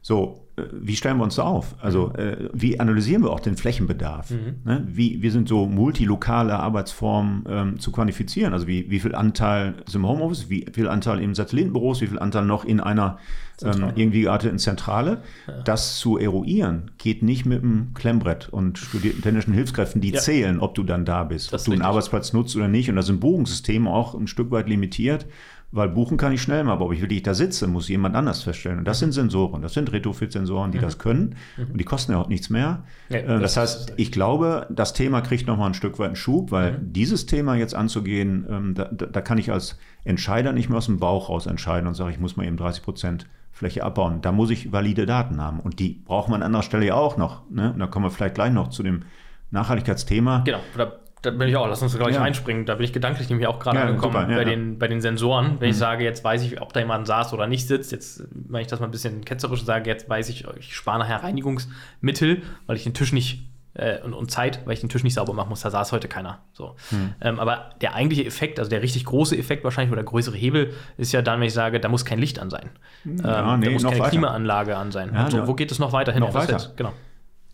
So, äh, wie stellen wir uns da auf? Also, mhm. äh, wie analysieren wir auch den Flächenbedarf? Mhm. Ne? Wie, wie sind so multilokale Arbeitsformen ähm, zu quantifizieren? Also, wie, wie viel Anteil ist im Homeoffice, wie viel Anteil im Satellitenbüros, wie viel Anteil noch in einer ähm, irgendwie gearteten Zentrale? Ja. Das zu eruieren geht nicht mit einem Klemmbrett und studierten technischen Hilfskräften, die ja. zählen, ob du dann da bist, das ob du einen Arbeitsplatz nutzt oder nicht. Und da sind Buchungssysteme auch ein Stück weit limitiert Weil buchen kann ich schnell mal, aber ob ich wirklich da sitze, muss jemand anders feststellen. Und das sind Sensoren, das sind Retrofit-Sensoren, die mhm. das können und die kosten ja auch nichts mehr. Ja, äh, das, das, heißt, ich glaube, das Thema kriegt nochmal ein Stück weit einen Schub, weil mhm. dieses Thema jetzt anzugehen, ähm, da, da, kann ich als Entscheider nicht mehr aus dem Bauch raus entscheiden und sage, ich muss mal eben 30 Prozent Fläche abbauen. Da muss ich valide Daten haben und die braucht man an anderer Stelle ja auch noch. Ne? Und da kommen wir vielleicht gleich noch zu dem Nachhaltigkeitsthema. Genau, oder da bin ich auch, lass uns gleich ja. einspringen. Da bin ich gedanklich nämlich auch gerade ja, angekommen super, ja, bei, Den, bei den Sensoren. Wenn mhm. ich sage, jetzt weiß ich, ob da jemand saß oder nicht sitzt, jetzt, wenn ich das mal ein bisschen ketzerisch sage, jetzt weiß ich, ich spare nachher Reinigungsmittel, weil ich den Tisch nicht äh, und, und, Zeit, weil ich den Tisch nicht sauber machen muss, da saß heute keiner. So. Mhm. Ähm, aber der eigentliche Effekt, also der richtig große Effekt wahrscheinlich oder größere Hebel, ist ja dann, wenn ich sage, da muss kein Licht an sein. Ähm, nee, da muss keine weiter. Klimaanlage an sein. so, wo geht es noch weiter hin? Noch weiter. Genau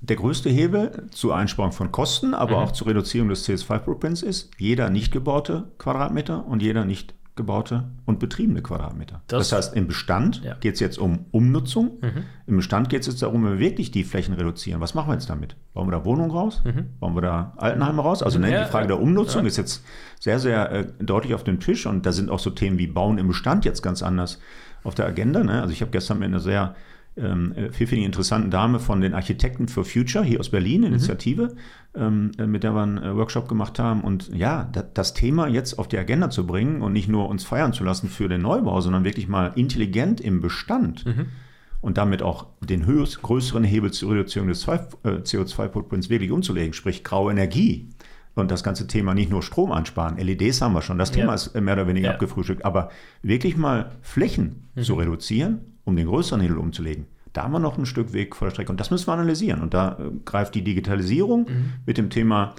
der größte Hebel zur Einsparung von Kosten, aber mhm. auch zur Reduzierung des CS5-Footprints ist jeder nicht gebaute Quadratmeter und jeder nicht gebaute und betriebene Quadratmeter. Das, das heißt, im Bestand ja. geht es jetzt um Umnutzung. Mhm. Im Bestand geht es jetzt darum, wenn wir wirklich die Flächen reduzieren. Was machen wir jetzt damit? Bauen wir da Wohnungen raus? Mhm. Bauen wir da Altenheime raus? Also ne, ja, die Frage der Umnutzung ja. ist jetzt sehr, sehr äh, deutlich auf dem Tisch und da sind auch so Themen wie Bauen im Bestand jetzt ganz anders auf der Agenda. Ne? Also ich habe gestern mir eine sehr ähm, äh, pfiffigen, interessanten Dame von den Architekten for Future hier aus Berlin, mhm. Initiative, mhm. ähm, mit der wir einen äh, Workshop gemacht haben. Und ja, da, das Thema jetzt auf die Agenda zu bringen und nicht nur uns feiern zu lassen für den Neubau, sondern wirklich mal intelligent im Bestand mhm. und damit auch den höchst, größeren Hebel zur Reduzierung des äh, CO2-Footprints wirklich umzulegen, sprich graue Energie. Und das ganze Thema nicht nur Strom ansparen, LEDs haben wir schon, das Thema ja. ist mehr oder weniger ja. abgefrühstückt, aber wirklich mal Flächen mhm. zu reduzieren um den größeren Hebel umzulegen, da haben wir noch ein Stück Weg vor der Strecke. Und das müssen wir analysieren. Und da äh, greift die Digitalisierung mhm. mit dem Thema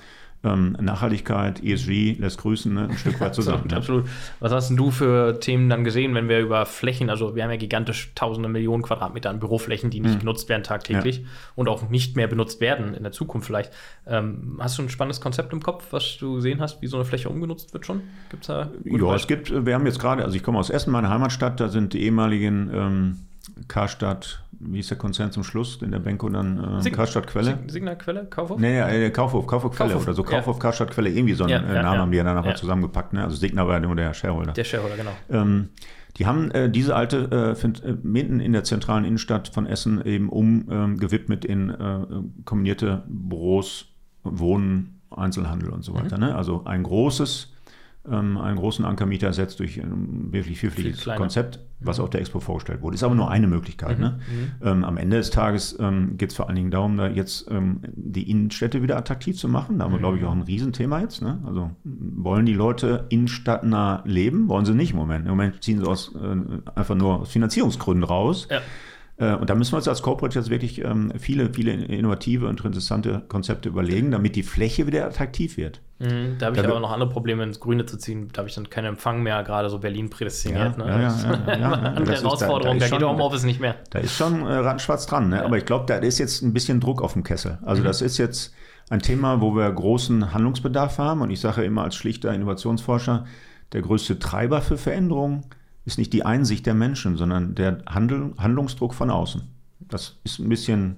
ähm, Nachhaltigkeit, ESG lässt grüßen, ne, ein Stück weit *laughs* zusammen. absolut, absolut. Was hast denn du für Themen dann gesehen, wenn wir über Flächen, also wir haben ja gigantisch tausende Millionen Quadratmeter an Büroflächen, die nicht mhm. genutzt werden tagtäglich ja. und auch nicht mehr benutzt werden in der Zukunft vielleicht. Ähm, hast du ein spannendes Konzept im Kopf, was du gesehen hast, wie so eine Fläche umgenutzt wird schon? Gibt's da ja, es gibt, wir haben jetzt gerade, also ich komme aus Essen, meine Heimatstadt, da sind die ehemaligen ähm, Karstadt, wie ist der Konzern zum Schluss, in der Benko dann äh, Karstadt Quelle? Signa Quelle, Kaufhof? Nee, ja, äh, Kaufhof, Kaufhof Quelle Kaufhof, oder so, Kaufhof ja. Karstadt Quelle, irgendwie so einen ja, äh, Namen haben die ja dann nachher zusammengepackt, ne? Also Signa war ja nur der Shareholder. Der Shareholder, genau. Ähm, die haben äh, diese alte, äh, find, äh, mitten in der zentralen Innenstadt von Essen eben umgewidmet ähm, in kombinierte Büros, Wohnen, Einzelhandel und so weiter. Mhm. Ne? Also ein großes ähm, einen großen Ankermieter ersetzt durch ein wirklich vielfältiges Viel Konzept, was mhm. auf der Expo vorgestellt wurde. Ist aber nur eine Möglichkeit. Mhm. Ne? Mhm. Ähm, am Ende des Tages ähm, geht es vor allen Dingen darum, da jetzt ähm, die Innenstädte wieder attraktiv zu machen. Da haben wir, glaube ich, mhm. auch ein Riesenthema jetzt. Ne? Also wollen die Leute innenstadtnah leben? Wollen sie nicht im Moment. Im Moment ziehen sie aus, äh, einfach nur aus Finanzierungsgründen raus. Ja. Äh, und da müssen wir uns als Corporate jetzt wirklich ähm, viele, viele innovative und interessante Konzepte überlegen, damit die Fläche wieder attraktiv wird. Mhm, da habe ich da aber noch andere Probleme ins Grüne zu ziehen. Da habe ich dann keinen Empfang mehr, gerade so Berlin prädestiniert. Ja, ne? ja, ja, ja, *laughs* Andere Herausforderung, da, da, da geht Homeoffice nicht mehr. Da ist schon äh, rattenschwarz dran, ne? aber ich glaube, da ist jetzt ein bisschen Druck auf dem Kessel. Also mhm. das ist jetzt ein Thema, wo wir großen Handlungsbedarf haben und ich sage immer als schlichter Innovationsforscher, der größte Treiber für Veränderungen ist nicht die Einsicht der Menschen, sondern der Handel, Handlungsdruck von außen. Das ist ein bisschen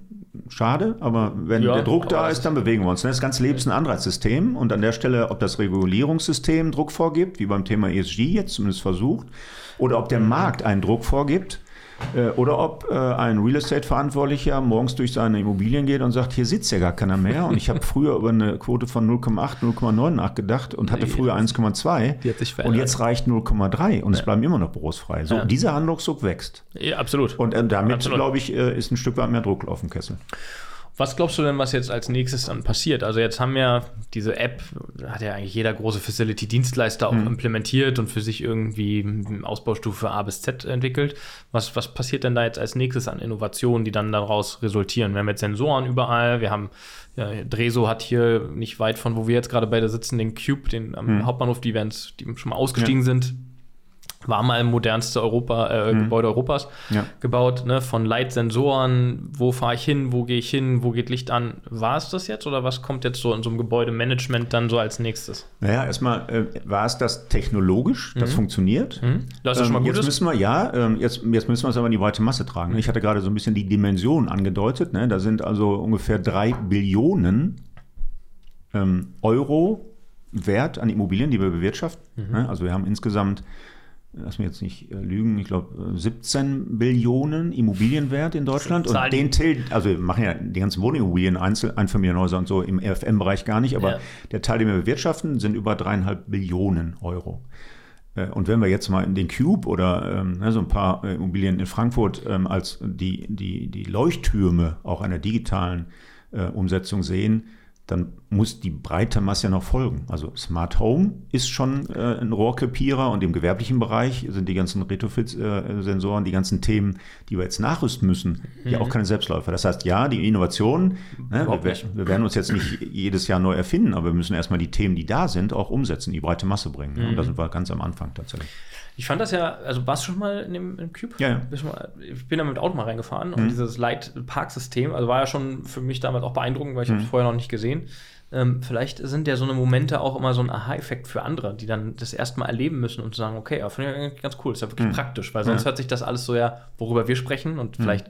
schade, aber wenn ja, der Druck da ist, dann bewegen wir uns. Das ganze Leben ist ein Anreizsystem und an der Stelle, ob das Regulierungssystem Druck vorgibt, wie beim Thema ESG jetzt zumindest versucht, oder ob der Markt einen Druck vorgibt, oder ob äh, ein Real Estate-Verantwortlicher morgens durch seine Immobilien geht und sagt, hier sitzt ja gar keiner mehr. Und ich habe früher über eine Quote von 0,8, 0,9 nachgedacht und hatte früher 1,2. Und jetzt reicht 0,3 und ja. es bleiben immer noch Büros frei. So, ja. dieser Handlungsdruck wächst. Ja, absolut. Und äh, damit, glaube ich, äh, ist ein Stück weit mehr Druck auf dem Kessel. Was glaubst du denn, was jetzt als nächstes dann passiert? Also jetzt haben ja diese App, hat ja eigentlich jeder große Facility-Dienstleister auch mhm. implementiert und für sich irgendwie Ausbaustufe A bis Z entwickelt. Was, was passiert denn da jetzt als nächstes an Innovationen, die dann daraus resultieren? Wir haben jetzt Sensoren überall, wir haben, ja, Dreso hat hier nicht weit von, wo wir jetzt gerade beide sitzen, den Cube, den am mhm. Hauptbahnhof, die, die schon mal ausgestiegen ja. sind, war mal im modernste Europa, äh, mhm. Gebäude Europas ja. gebaut, ne? von Leitsensoren, wo fahre ich hin, wo gehe ich hin, wo geht Licht an. War es das jetzt oder was kommt jetzt so in so einem Gebäudemanagement dann so als nächstes? Naja, erstmal äh, war es das technologisch, das mhm. funktioniert. Mhm. Das ist schon mal gut. Jetzt müssen wir, ja, äh, jetzt, jetzt müssen wir es aber in die weite Masse tragen. Ich hatte gerade so ein bisschen die Dimension angedeutet. Ne? Da sind also ungefähr drei Billionen ähm, Euro Wert an Immobilien, die wir bewirtschaften. Mhm. Ne? Also wir haben insgesamt lass mich jetzt nicht äh, lügen, ich glaube 17 Billionen Immobilienwert in Deutschland. Und den Teil, also wir machen ja die ganzen Wohnimmobilien, Einzel Einfamilienhäuser und so im RFM-Bereich gar nicht, aber ja. der Teil, den wir bewirtschaften, sind über dreieinhalb Billionen Euro. Äh, und wenn wir jetzt mal in den Cube oder ähm, ne, so ein paar äh, Immobilien in Frankfurt ähm, als die, die, die Leuchttürme auch einer digitalen äh, Umsetzung sehen, dann muss die breite Masse ja noch folgen. Also Smart Home ist schon äh, ein Rohrkrepierer und im gewerblichen Bereich sind die ganzen Retrofit-Sensoren, die ganzen Themen, die wir jetzt nachrüsten müssen, mhm. ja auch keine Selbstläufer. Das heißt, ja, die Innovation, ne, wir, wir, werden uns jetzt nicht jedes Jahr neu erfinden, aber wir müssen erstmal die Themen, die da sind, auch umsetzen, die breite Masse bringen. Mhm. Und da sind wir ganz am Anfang tatsächlich. Ich fand das ja, also warst du schon mal in dem, im Cube? Ja, ja. ich bin da mit dem Auto mal reingefahren mhm. und dieses Light Park System, also war ja schon für mich damals auch beeindruckend, weil ich mhm. habe es vorher noch nicht gesehen. Ähm, vielleicht sind ja so eine Momente auch immer so ein Aha-Effekt für andere, die dann das erstmal erleben müssen und sagen, okay, ja, finde ich ganz cool, ist ja wirklich mhm. praktisch, weil sonst ja. hört sich das alles so ja, worüber wir sprechen und mhm. vielleicht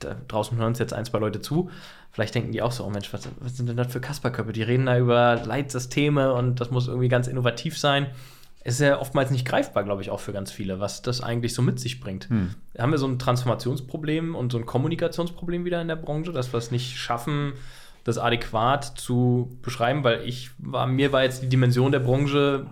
da draußen hören uns jetzt ein, zwei Leute zu. Vielleicht denken die auch so, oh Mensch, was, was sind denn das für Kasperköpfe? Die reden da über Leitsysteme und das muss irgendwie ganz innovativ sein ist ja oftmals nicht greifbar, glaube ich, auch für ganz viele, was das eigentlich so mit sich bringt. Hm. Haben wir so ein Transformationsproblem und so ein Kommunikationsproblem wieder in der Branche, dass wir es nicht schaffen, das adäquat zu beschreiben, weil ich war, mir war jetzt die Dimension der Branche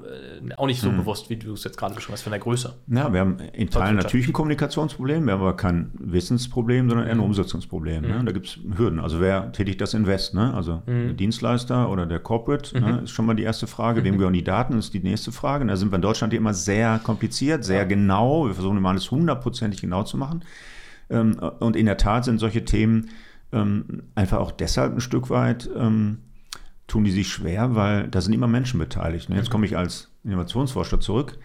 äh, auch nicht so mhm. bewusst, wie du es jetzt gerade beschrieben hast, von der Größe. Ja, wir haben in Teilen natürlich ein Kommunikationsproblem, wir haben aber kein Wissensproblem, sondern eher ein mhm. Umsetzungsproblem. Mhm. Ne? Da gibt es Hürden. Also wer tätigt das Invest? Ne? Also mhm. der Dienstleister oder der Corporate ne? Mhm. ist schon mal die erste Frage. Wem gehören die Daten, ist die nächste Frage. Da sind wir in Deutschland immer sehr kompliziert, sehr ja. genau. Wir versuchen immer alles hundertprozentig genau zu machen. Ähm, und in der Tat sind solche Themen, ähm, einfach auch deshalb ein Stück weit ähm, tun die sich schwer, weil da sind immer Menschen beteiligt. Und jetzt komme ich als Innovationsforscher zurück.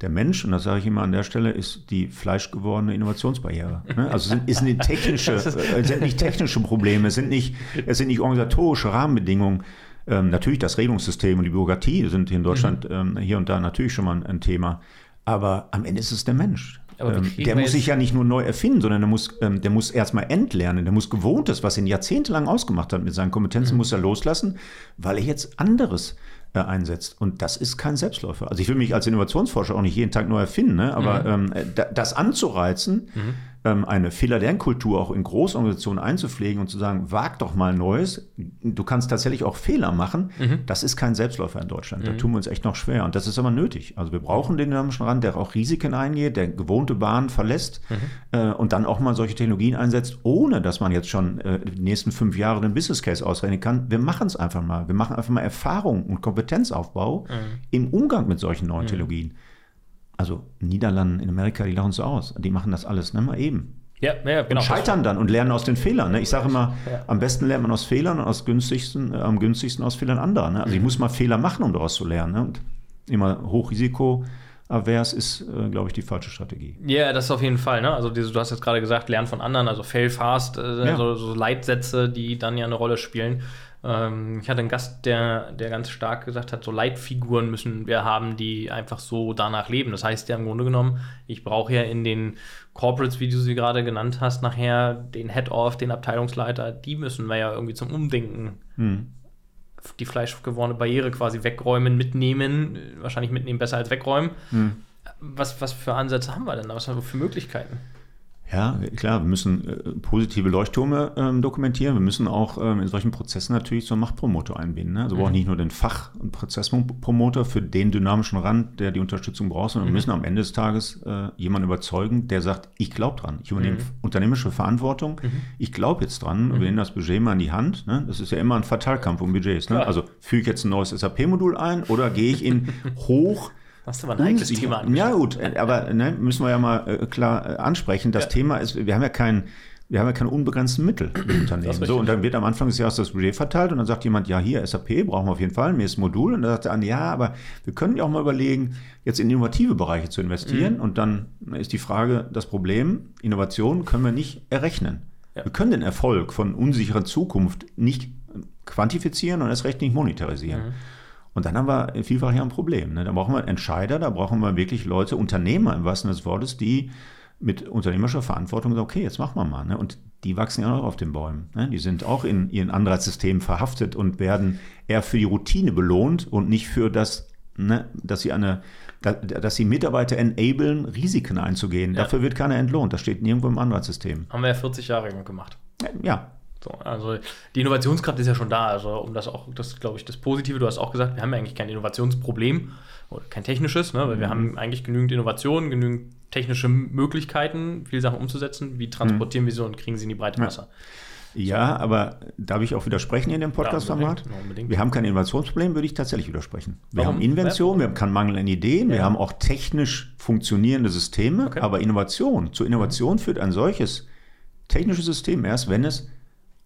Der Mensch, und das sage ich immer an der Stelle, ist die fleischgewordene Innovationsbarriere. Ne? Also sind, *laughs* ist nicht technische, äh, sind nicht technische Probleme, es sind nicht, es sind nicht organisatorische Rahmenbedingungen. Ähm, natürlich das Regelungssystem und die Bürokratie sind in Deutschland mhm. ähm, hier und da natürlich schon mal ein, ein Thema. Aber am Ende ist es der Mensch. Ähm, der muss sich ja nicht nur neu erfinden, sondern der muss, ähm, der muss erstmal entlernen. Der muss Gewohntes, was ihn jahrzehntelang ausgemacht hat mit seinen Kompetenzen, mhm. muss er loslassen, weil er jetzt anderes äh, einsetzt. Und das ist kein Selbstläufer. Also ich will mich als Innovationsforscher auch nicht jeden Tag neu erfinden, ne? aber mhm. ähm, das anzureizen, mhm eine Fehlerlernkultur auch in Großorganisationen einzupflegen und zu sagen, wag doch mal Neues. Du kannst tatsächlich auch Fehler machen. Mhm. Das ist kein Selbstläufer in Deutschland. Mhm. Da tun wir uns echt noch schwer. Und das ist aber nötig. Also wir brauchen den dynamischen Rand, der auch Risiken eingeht, der gewohnte Bahnen verlässt mhm. äh, und dann auch mal solche Technologien einsetzt, ohne dass man jetzt schon äh, die nächsten fünf Jahre den Business Case ausrechnen kann. Wir machen es einfach mal. Wir machen einfach mal Erfahrung und Kompetenzaufbau mhm. im Umgang mit solchen neuen mhm. Technologien also Niederlanden, in Amerika, die lachen so aus. Die machen das alles, ne, mal eben. Ja, ja, genau. Und scheitern dann und lernen aus den Fehlern. Ne? Ich sage immer, ja. am besten lernt man aus Fehlern und aus günstigsten, äh, am günstigsten aus Fehlern anderer. Ne? Also mhm. ich muss mal Fehler machen, um daraus zu lernen. Ne? Und immer Hochrisiko avers ist, äh, glaube ich, die falsche Strategie. Ja, yeah, das ist auf jeden Fall. Ne? Also diese, du hast jetzt gerade gesagt, lernen von anderen, also fail fast, äh, ja. so, so, Leitsätze, die dann ja eine Rolle spielen. Ähm, ich hatte einen Gast, der, der ganz stark gesagt hat, so Leitfiguren müssen wir haben, die einfach so danach leben. Das heißt ja im Grunde genommen, ich brauche ja in den Corporates, wie du sie gerade genannt hast, nachher den Head-Off, den Abteilungsleiter, die müssen wir ja irgendwie zum Umdenken hm die fleischgewordene Barriere quasi wegräumen, mitnehmen, wahrscheinlich mitnehmen besser als wegräumen. Hm. Was, was für Ansätze haben wir denn da? Was haben wir für Möglichkeiten? Ja, klar, wir müssen äh, positive Leuchttürme ähm, dokumentieren. Wir müssen auch ähm, in solchen Prozessen natürlich so einen Machtpromotor einbinden. Ne? Also wir brauchen mhm. nicht nur den Fach- und Prozesspromoter für den dynamischen Rand, der die Unterstützung braucht, sondern mhm. wir müssen am Ende des Tages äh, jemanden überzeugen, der sagt, ich glaube dran. Ich übernehme mhm. unternehmerische Verantwortung. Mhm. Ich glaube jetzt dran. Wir mhm. nehmen das Budget mal in die Hand. Ne? Das ist ja immer ein Fatalkampf um Budgets. Ne? Also füge ich jetzt ein neues SAP-Modul ein oder gehe ich in *laughs* hoch Hast du mal ein heikles Thema Ja gut, aber *laughs* ne, müssen wir ja mal äh, klar äh, ansprechen. Das ja. Thema ist, wir haben ja kein, wir haben ja keine unbegrenzten Mittel im *clears throat* Unternehmen. So, und dann wird am Anfang des Jahres das Budget verteilt und dann sagt jemand, ja, hier SAP brauchen wir auf jeden Fall, mir ist Modul. Und dann sagt er an, ja, aber wir können ja auch mal überlegen, jetzt in innovative Bereiche zu investieren. Mhm. Und dann ist die Frage, das Problem, Innovation können wir nicht errechnen. Ja. Wir können den Erfolg von unsicherer Zukunft nicht quantifizieren und erst recht nicht monetarisieren. Mhm. Und dann haben wir vielfach ja ein Problem. Ne? Da brauchen wir Entscheider, da brauchen wir wirklich Leute, Unternehmer im wahrsten des Wortes, die mit unternehmerischer Verantwortung sagen, okay, jetzt machen wir mal. Ne? Und die wachsen ja auch auf den Bäumen. Ne? Die sind auch in ihren Anreizsystemen verhaftet und werden eher für die Routine belohnt und nicht für das ne, dass sie eine, dass sie Mitarbeiter enablen, Risiken einzugehen. Ja. Dafür wird keiner entlohnt. Das steht nirgendwo im Anreizsystem. Haben wir ja 40 Jahre gemacht. Ja. So, also die Innovationskraft ist ja schon da. Also um das auch, das glaube ich, das Positive, du hast auch gesagt, wir haben ja eigentlich kein Innovationsproblem oder kein technisches, ne, weil mhm. wir haben eigentlich genügend Innovationen, genügend technische Möglichkeiten, viele Sachen umzusetzen. Wie transportieren mhm. wir sie und kriegen sie in die breite Masse? Ja. Ja, aber darf ich auch widersprechen in dem Podcast-Format? Ja, wir haben kein Innovationsproblem, würde ich tatsächlich widersprechen. Wir Warum? haben Invention, wir haben keinen Mangel an Ideen, ja. wir haben auch technisch funktionierende Systeme, okay. aber Innovation, zu Innovation mhm. führt ein solches technisches System erst, wenn es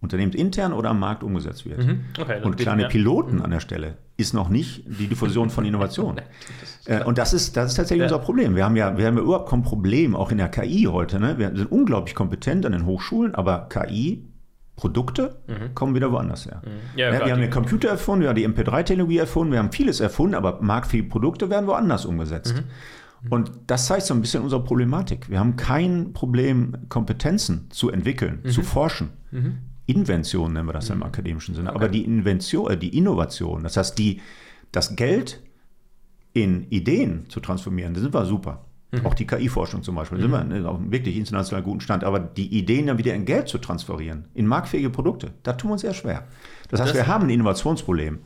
unternehmensintern oder am Markt umgesetzt wird. Mhm. Okay, und kleine Piloten mhm. an der Stelle ist noch nicht die Diffusion von Innovation. *laughs* äh, und das ist, das ist tatsächlich ja. unser Problem. Wir haben ja, wir haben ja überhaupt kein Problem, auch in der KI heute. Ne? Wir sind unglaublich kompetent an den Hochschulen, aber KI Produkte mhm. kommen wieder woanders her. Mhm. Ja, ja, wir haben den Computer erfunden, wir haben die MP3-Technologie erfunden, wir haben vieles erfunden, aber marktfähige Produkte werden woanders umgesetzt. Mhm. Und das zeigt so ein bisschen unsere Problematik. Wir haben kein Problem, Kompetenzen zu entwickeln, mhm. zu forschen. Mhm. Invention nennen wir das im mhm. akademischen Sinne. Okay. Aber die Invention, äh, die Innovation, das heißt, die, das Geld in Ideen zu transformieren, da sind wir super. Mhm. Auch die KI-Forschung zum Beispiel, da mhm. sind wir auf einem wirklich international guten Stand. Aber die Ideen dann wieder in Geld zu transferieren, in marktfähige Produkte, da tun wir uns sehr schwer. Das heißt, das wir haben ein Innovationsproblem.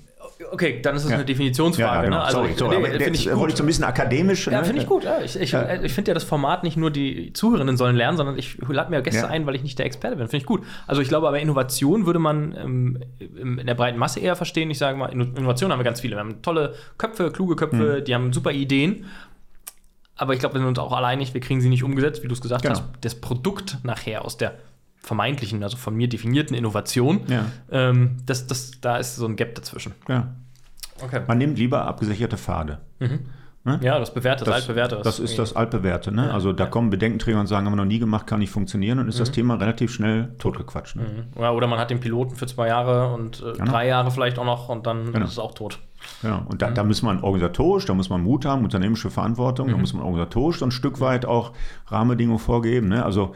Okay, dann ist es ja. eine Definitionsfrage. Ja, genau. ne? also, sorry, sorry, nee, aber ich wollte ich so ein bisschen akademisch. Ja, ne? finde ich gut. Ja. Ich, ich, ja. ich finde ja das Format nicht nur die Zuhörerinnen sollen lernen, sondern ich lade mir Gäste ein, weil ich nicht der Experte bin. Finde ich gut. Also ich glaube, aber Innovation würde man ähm, in der breiten Masse eher verstehen. Ich sage mal, Innovation haben wir ganz viele. Wir haben tolle Köpfe, kluge Köpfe, mhm. die haben super Ideen. Aber ich glaube, wir sind uns auch alleinig, wir kriegen sie nicht umgesetzt, wie du es gesagt genau. hast. Das Produkt nachher aus der vermeintlichen, also von mir definierten Innovation, ja. ähm, das, das, da ist so ein Gap dazwischen. Ja. Okay. Man nimmt lieber abgesicherte Pfade. Mhm. Ne? Ja, das Bewährte, das, das Altbewährte. Das ist das Altbewährte. Ne? Ja, also da ja. kommen Bedenkenträger und sagen, haben wir noch nie gemacht, kann nicht funktionieren und ist mhm. das Thema relativ schnell totgequatscht. Ne? Mhm. Ja, oder man hat den Piloten für zwei Jahre und äh, genau. drei Jahre vielleicht auch noch und dann genau. ist es auch tot. Ja, und da, mhm. da muss man organisatorisch, da muss man Mut haben, unternehmerische Verantwortung, da mhm. muss man organisatorisch so ein Stück weit auch Rahmenbedingungen vorgeben. Ne? Also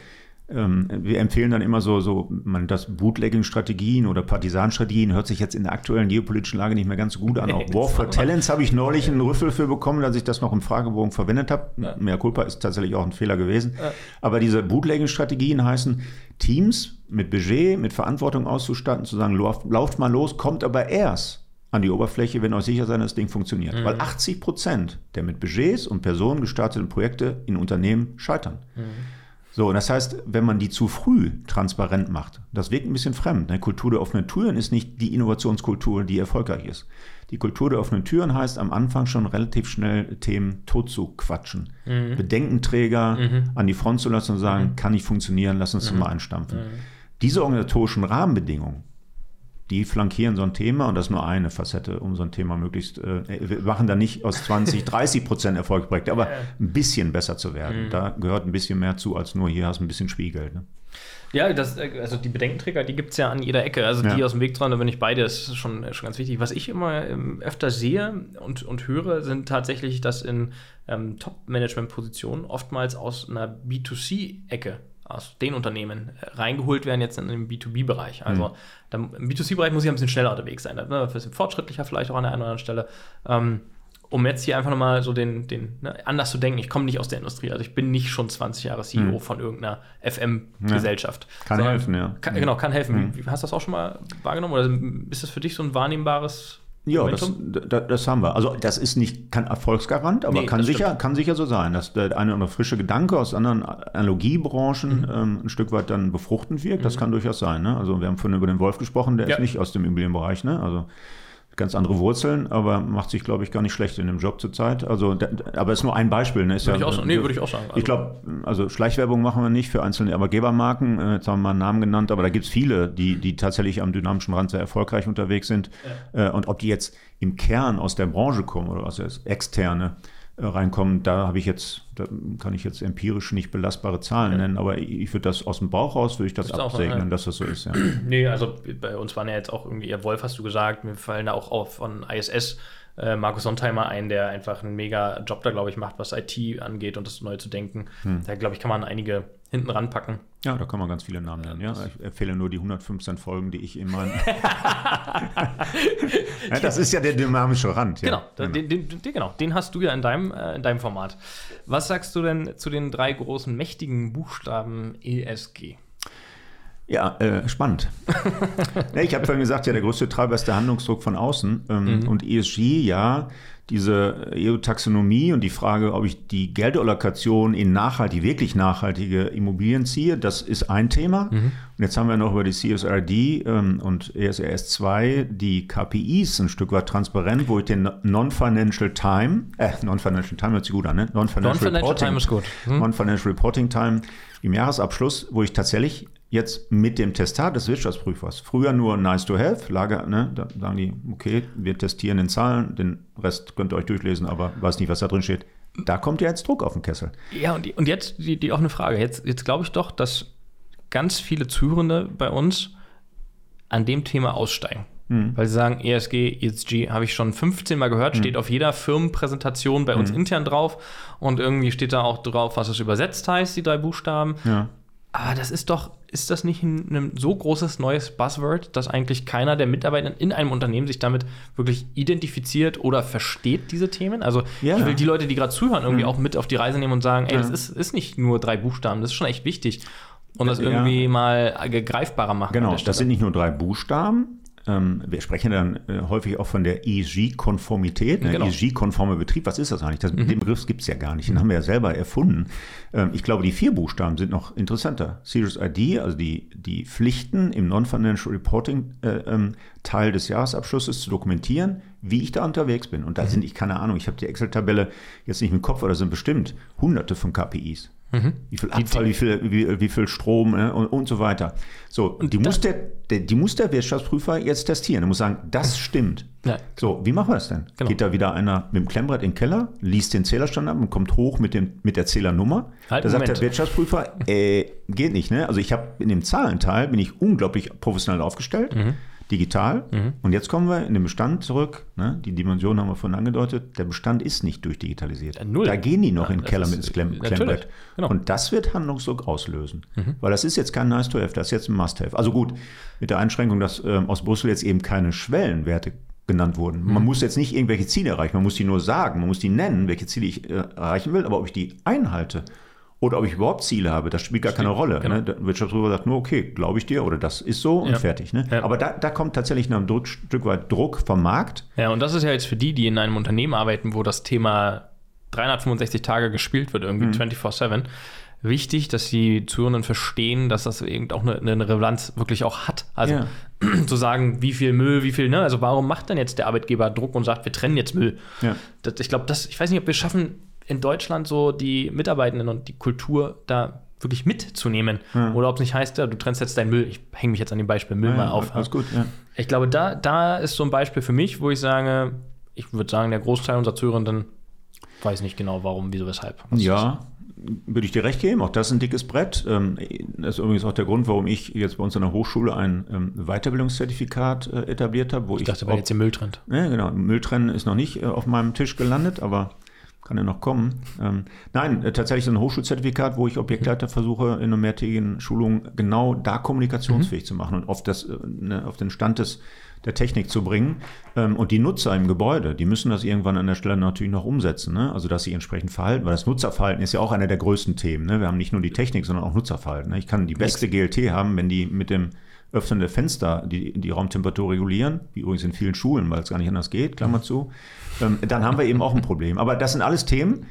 ähm, wir empfehlen dann immer so, so man das Bootlegging-Strategien oder Partisanstrategien hört sich jetzt in der aktuellen geopolitischen Lage nicht mehr ganz so gut an. Auch *laughs* War for Talents habe ich neulich einen Rüffel für bekommen, dass ich das noch im Fragebogen verwendet habe. Ja. Mehr Culpa ist tatsächlich auch ein Fehler gewesen. Ja. Aber diese Bootlegging-Strategien heißen, Teams mit Budget, mit Verantwortung auszustatten, zu sagen, lauft, lauft mal los, kommt aber erst an die Oberfläche, wenn euch sicher sein, dass das Ding funktioniert. Mhm. Weil 80 Prozent der mit Budgets und Personen gestarteten Projekte in Unternehmen scheitern. Mhm. So, und das heißt, wenn man die zu früh transparent macht, das wirkt ein bisschen fremd. Ne? Kultur der offenen Türen ist nicht die Innovationskultur, die erfolgreich ist. Die Kultur der offenen Türen heißt am Anfang schon relativ schnell Themen tot zu quatschen. Mhm. Bedenkenträger mhm. an die Front zu lassen und sagen, mhm. kann nicht funktionieren, lass uns mhm. mal einstampfen. Mhm. Diese organisatorischen Rahmenbedingungen, die flankieren so ein Thema und das ist nur eine Facette, um so ein Thema möglichst, äh, wir machen da nicht aus 20, 30 *laughs* Prozent Erfolgsprojekte, aber ein bisschen besser zu werden. Mhm. Da gehört ein bisschen mehr zu, als nur hier hast du ein bisschen Spiegel. Ne? Ja, das, also die Bedenkenträger, die gibt es ja an jeder Ecke. Also die ja. aus dem Weg dran, da bin ich beide, das ist schon, schon ganz wichtig. Was ich immer ähm, öfter sehe und, und höre, sind tatsächlich, dass in ähm, Top-Management-Positionen oftmals aus einer B2C-Ecke aus den Unternehmen äh, reingeholt werden, jetzt in den B2B-Bereich. Also mhm. im B2C-Bereich muss ich ein bisschen schneller unterwegs sein, ne? ein bisschen fortschrittlicher vielleicht auch an der einen oder anderen Stelle. Ähm, um jetzt hier einfach nochmal so den, den ne, anders zu denken, ich komme nicht aus der Industrie, also ich bin nicht schon 20 Jahre CEO mhm. von irgendeiner FM-Gesellschaft. Ja. Kann helfen, ja. Kann, genau, kann helfen. Mhm. Hast du das auch schon mal wahrgenommen oder ist das für dich so ein wahnnehmbares ja, das, das, haben wir. Also das ist nicht kein Erfolgsgarant, aber nee, kann, sicher, kann sicher so sein, dass der eine oder frische Gedanke aus anderen Analogiebranchen mhm. ähm, ein Stück weit dann befruchtend wirkt. Das mhm. kann durchaus sein. Ne? Also wir haben vorhin über den Wolf gesprochen, der ja. ist nicht aus dem Immobilienbereich. Ne? Also ganz andere Wurzeln, aber macht sich, glaube ich, gar nicht schlecht in dem Job zurzeit. Also, aber ist nur ein Beispiel. Ne? Ist würde, ja, ich auch, nee, würde ich auch sagen. Also, ich glaube, also Schleichwerbung machen wir nicht für einzelne Arbeitgebermarken. Äh, jetzt haben wir mal einen Namen genannt, aber da gibt es viele, die, die tatsächlich am dynamischen Rand sehr erfolgreich unterwegs sind. Ja. Äh, und ob die jetzt im Kern aus der Branche kommen oder aus der externe, äh, reinkommen. Da habe ich jetzt, da kann ich jetzt empirisch nicht belastbare Zahlen ja. nennen, aber ich würde das aus dem Bauch raus, würde ich das, absegnen, auch, ja. dass das so ist. Ja. *clears throat* Nee, also bei uns waren ja jetzt auch irgendwie, ihr Wolf hast du gesagt, mir fallen da auch auf von ISS äh, Markus Sontheimer ein, der einfach einen mega Job da, glaube ich, macht, was IT angeht und das neu zu denken. Hm. Da, glaube ich, kann man einige hinten ranpacken. Ja, da kann man ganz viele Namen nennen. Ja, ich empfehle nur die 115 Folgen, die ich in meinen. *laughs* *laughs* ja, das ist ja der dynamische Rand. Ja. Genau, den, den, den, genau, den hast du ja in deinem, äh, in deinem Format. Was sagst du denn zu den drei großen mächtigen Buchstaben ESG? Ja, äh, spannend. *laughs* ja, ich habe vorhin gesagt, ja, der größte Treiber ist der Handlungsdruck von außen. Ähm, mhm. Und ESG, ja, diese EU-Taxonomie und die Frage, ob ich die Geldallokation in nachhaltige, wirklich nachhaltige Immobilien ziehe, das ist ein Thema. Mhm. Und jetzt haben wir noch über die CSRD ähm, und ESRS 2 die KPIs ein Stück weit transparent, wo ich den Non-Financial Time, äh, Non-Financial Time hört sich gut an, ne? Non-Financial non Time ist gut. Mhm. Non-Financial Reporting Time im Jahresabschluss, wo ich tatsächlich jetzt mit dem Testat des Wirtschaftsprüfers, früher nur nice to have, Lager, ne, da sagen die, okay, wir testieren in Zahlen, den Rest könnt ihr euch durchlesen, aber weiß nicht, was da drin steht. Da kommt ja jetzt Druck auf den Kessel. Ja, und, und jetzt die, die offene Frage. Jetzt, jetzt glaube ich doch, dass ganz viele Zuhörende bei uns an dem Thema aussteigen. Hm. Weil sie sagen, ESG, ESG habe ich schon 15 Mal gehört, hm. steht auf jeder Firmenpräsentation bei uns hm. intern drauf und irgendwie steht da auch drauf, was es übersetzt heißt, die drei Buchstaben. Ja. Aber das ist doch, ist das nicht ein, ein, so großes neues Buzzword, dass eigentlich keiner der Mitarbeiter in einem Unternehmen sich damit wirklich identifiziert oder versteht diese Themen? Also ja. ich will die Leute, die gerade zuhören, irgendwie mhm. auch mit auf die Reise nehmen und sagen, ey, ja. das ist, ist nicht nur drei Buchstaben, das ist schon echt wichtig. Und das irgendwie ja. mal greifbarer machen. Genau, das sind nicht nur drei Buchstaben, ähm, wir sprechen dann äh, häufig auch von der ESG-Konformität, ne? genau. ESG-konformer Betrieb. Was ist das eigentlich? Das, mhm. Den Begriff gibt es ja gar nicht. Den haben wir ja selber erfunden. Ähm, ich glaube, die vier Buchstaben sind noch interessanter. Serious ID, also die, die Pflichten im Non-Financial Reporting äh, ähm, Teil des Jahresabschlusses zu dokumentieren, wie ich da unterwegs bin. Und da mhm. sind, ich keine Ahnung, ich habe die Excel-Tabelle jetzt nicht im Kopf, aber da sind bestimmt hunderte von KPIs. Mhm. Wie viel Abfall, wie viel, wie, wie viel Strom ne, und, und so weiter. So, und die muss, der, der, die muss der Wirtschaftsprüfer jetzt testieren. Er muss sagen, das stimmt. Ja. So, wie machen wir das denn? Genau. Geht da wieder einer mit dem Klemmbrett in den Keller, liest den Zählerstand ab und kommt hoch mit, dem, mit der Zählernummer. Halt, da sagt der Wirtschaftsprüfer, äh, geht nicht. Ne? Also ich habe in dem Zahlenteil, bin ich unglaublich professionell aufgestellt. Mhm digital. Mhm. Und jetzt kommen wir in den Bestand zurück. Ne? Die Dimension haben wir vorhin angedeutet. Der Bestand ist nicht durchdigitalisiert. Ja, null. Da gehen die noch ja, in den Keller mit ins Klemm Klemmbrett. Genau. Und das wird Handlungsdruck auslösen. Mhm. Weil das ist jetzt kein Nice-to-have, das ist jetzt ein Must-have. Also gut, mit der Einschränkung, dass ähm, aus Brüssel jetzt eben keine Schwellenwerte genannt wurden. Mhm. Man muss jetzt nicht irgendwelche Ziele erreichen, man muss die nur sagen, man muss die nennen, welche Ziele ich äh, erreichen will, aber ob ich die einhalte oder ob ich überhaupt Ziele habe, das spielt gar keine Rolle. Genau. Ne? Der Wirtschaftsprüfer sagt nur, okay, glaube ich dir oder das ist so und ja. fertig. Ne? Ja. Aber da, da kommt tatsächlich ein Druck, Stück weit Druck vom Markt. Ja, und das ist ja jetzt für die, die in einem Unternehmen arbeiten, wo das Thema 365 Tage gespielt wird, irgendwie mhm. 24-7, wichtig, dass die Zuhörenden verstehen, dass das eben auch eine, eine Relevanz wirklich auch hat. Also ja. *clears throat* zu sagen, wie viel Müll, wie viel, ne? Also warum macht denn jetzt der Arbeitgeber Druck und sagt, wir trennen jetzt Müll? Ja. Das, ich glaube, das, ich weiß nicht, ob wir schaffen, in Deutschland so die Mitarbeitenden und die Kultur da wirklich mitzunehmen. Ja. Oder ob es nicht heißt, ja, du trennst jetzt deinen Müll. Ich hänge mich jetzt an dem Beispiel Müll ja, mal auf. Alles gut. Ich glaube, da, da ist so ein Beispiel für mich, wo ich sage, ich würde sagen, der Großteil unserer Zuhörenden weiß nicht genau, warum, wieso, weshalb. Was ja, würde ich dir recht geben. Auch das ist ein dickes Brett. Ähm, das ist übrigens auch der Grund, warum ich jetzt bei uns an der Hochschule ein ähm, Weiterbildungszertifikat äh, etabliert habe. Wo ich dachte, weil jetzt den Müll trennt. Ja, genau. Müll trennen ist noch nicht äh, auf meinem Tisch gelandet, aber kann ja noch kommen. Ähm, nein, äh, tatsächlich ein Hochschulzertifikat, wo ich Objektleiter versuche, in einer mehrtägigen Schulung genau da kommunikationsfähig mhm. zu machen und auf, das, äh, ne, auf den Stand des, der Technik zu bringen. Ähm, und die Nutzer im Gebäude, die müssen das irgendwann an der Stelle natürlich noch umsetzen. Ne? Also, dass sie entsprechend verhalten, weil das Nutzerverhalten ist ja auch einer der größten Themen. Ne? Wir haben nicht nur die Technik, sondern auch Nutzerverhalten. Ne? Ich kann die beste GLT haben, wenn die mit dem Öffnen der Fenster die, die Raumtemperatur regulieren, wie übrigens in vielen Schulen, weil es gar nicht anders geht, Klammer mhm. zu dann haben wir eben auch ein Problem. Aber das sind alles Themen,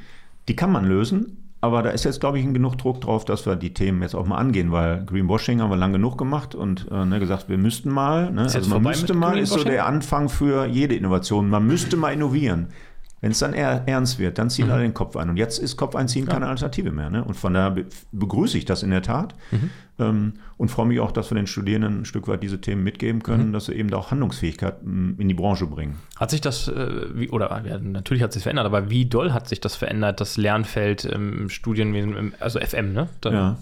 die kann man lösen. Aber da ist jetzt, glaube ich, genug Druck drauf, dass wir die Themen jetzt auch mal angehen, weil Greenwashing haben wir lang genug gemacht und äh, ne, gesagt, wir müssten mal. Ne? Also man müsste mal, ist so der Anfang für jede Innovation. Man müsste mal innovieren. Wenn es dann eher ernst wird, dann ziehen mhm. alle den Kopf ein. Und jetzt ist Kopf einziehen ja. keine Alternative mehr. Ne? Und von daher be begrüße ich das in der Tat mhm. ähm, und freue mich auch, dass wir den Studierenden ein Stück weit diese Themen mitgeben können, mhm. dass sie eben da auch Handlungsfähigkeit in die Branche bringen. Hat sich das, äh, wie, oder ja, natürlich hat sich verändert, aber wie doll hat sich das verändert, das Lernfeld im Studienwesen, also FM, ne? Da, ja.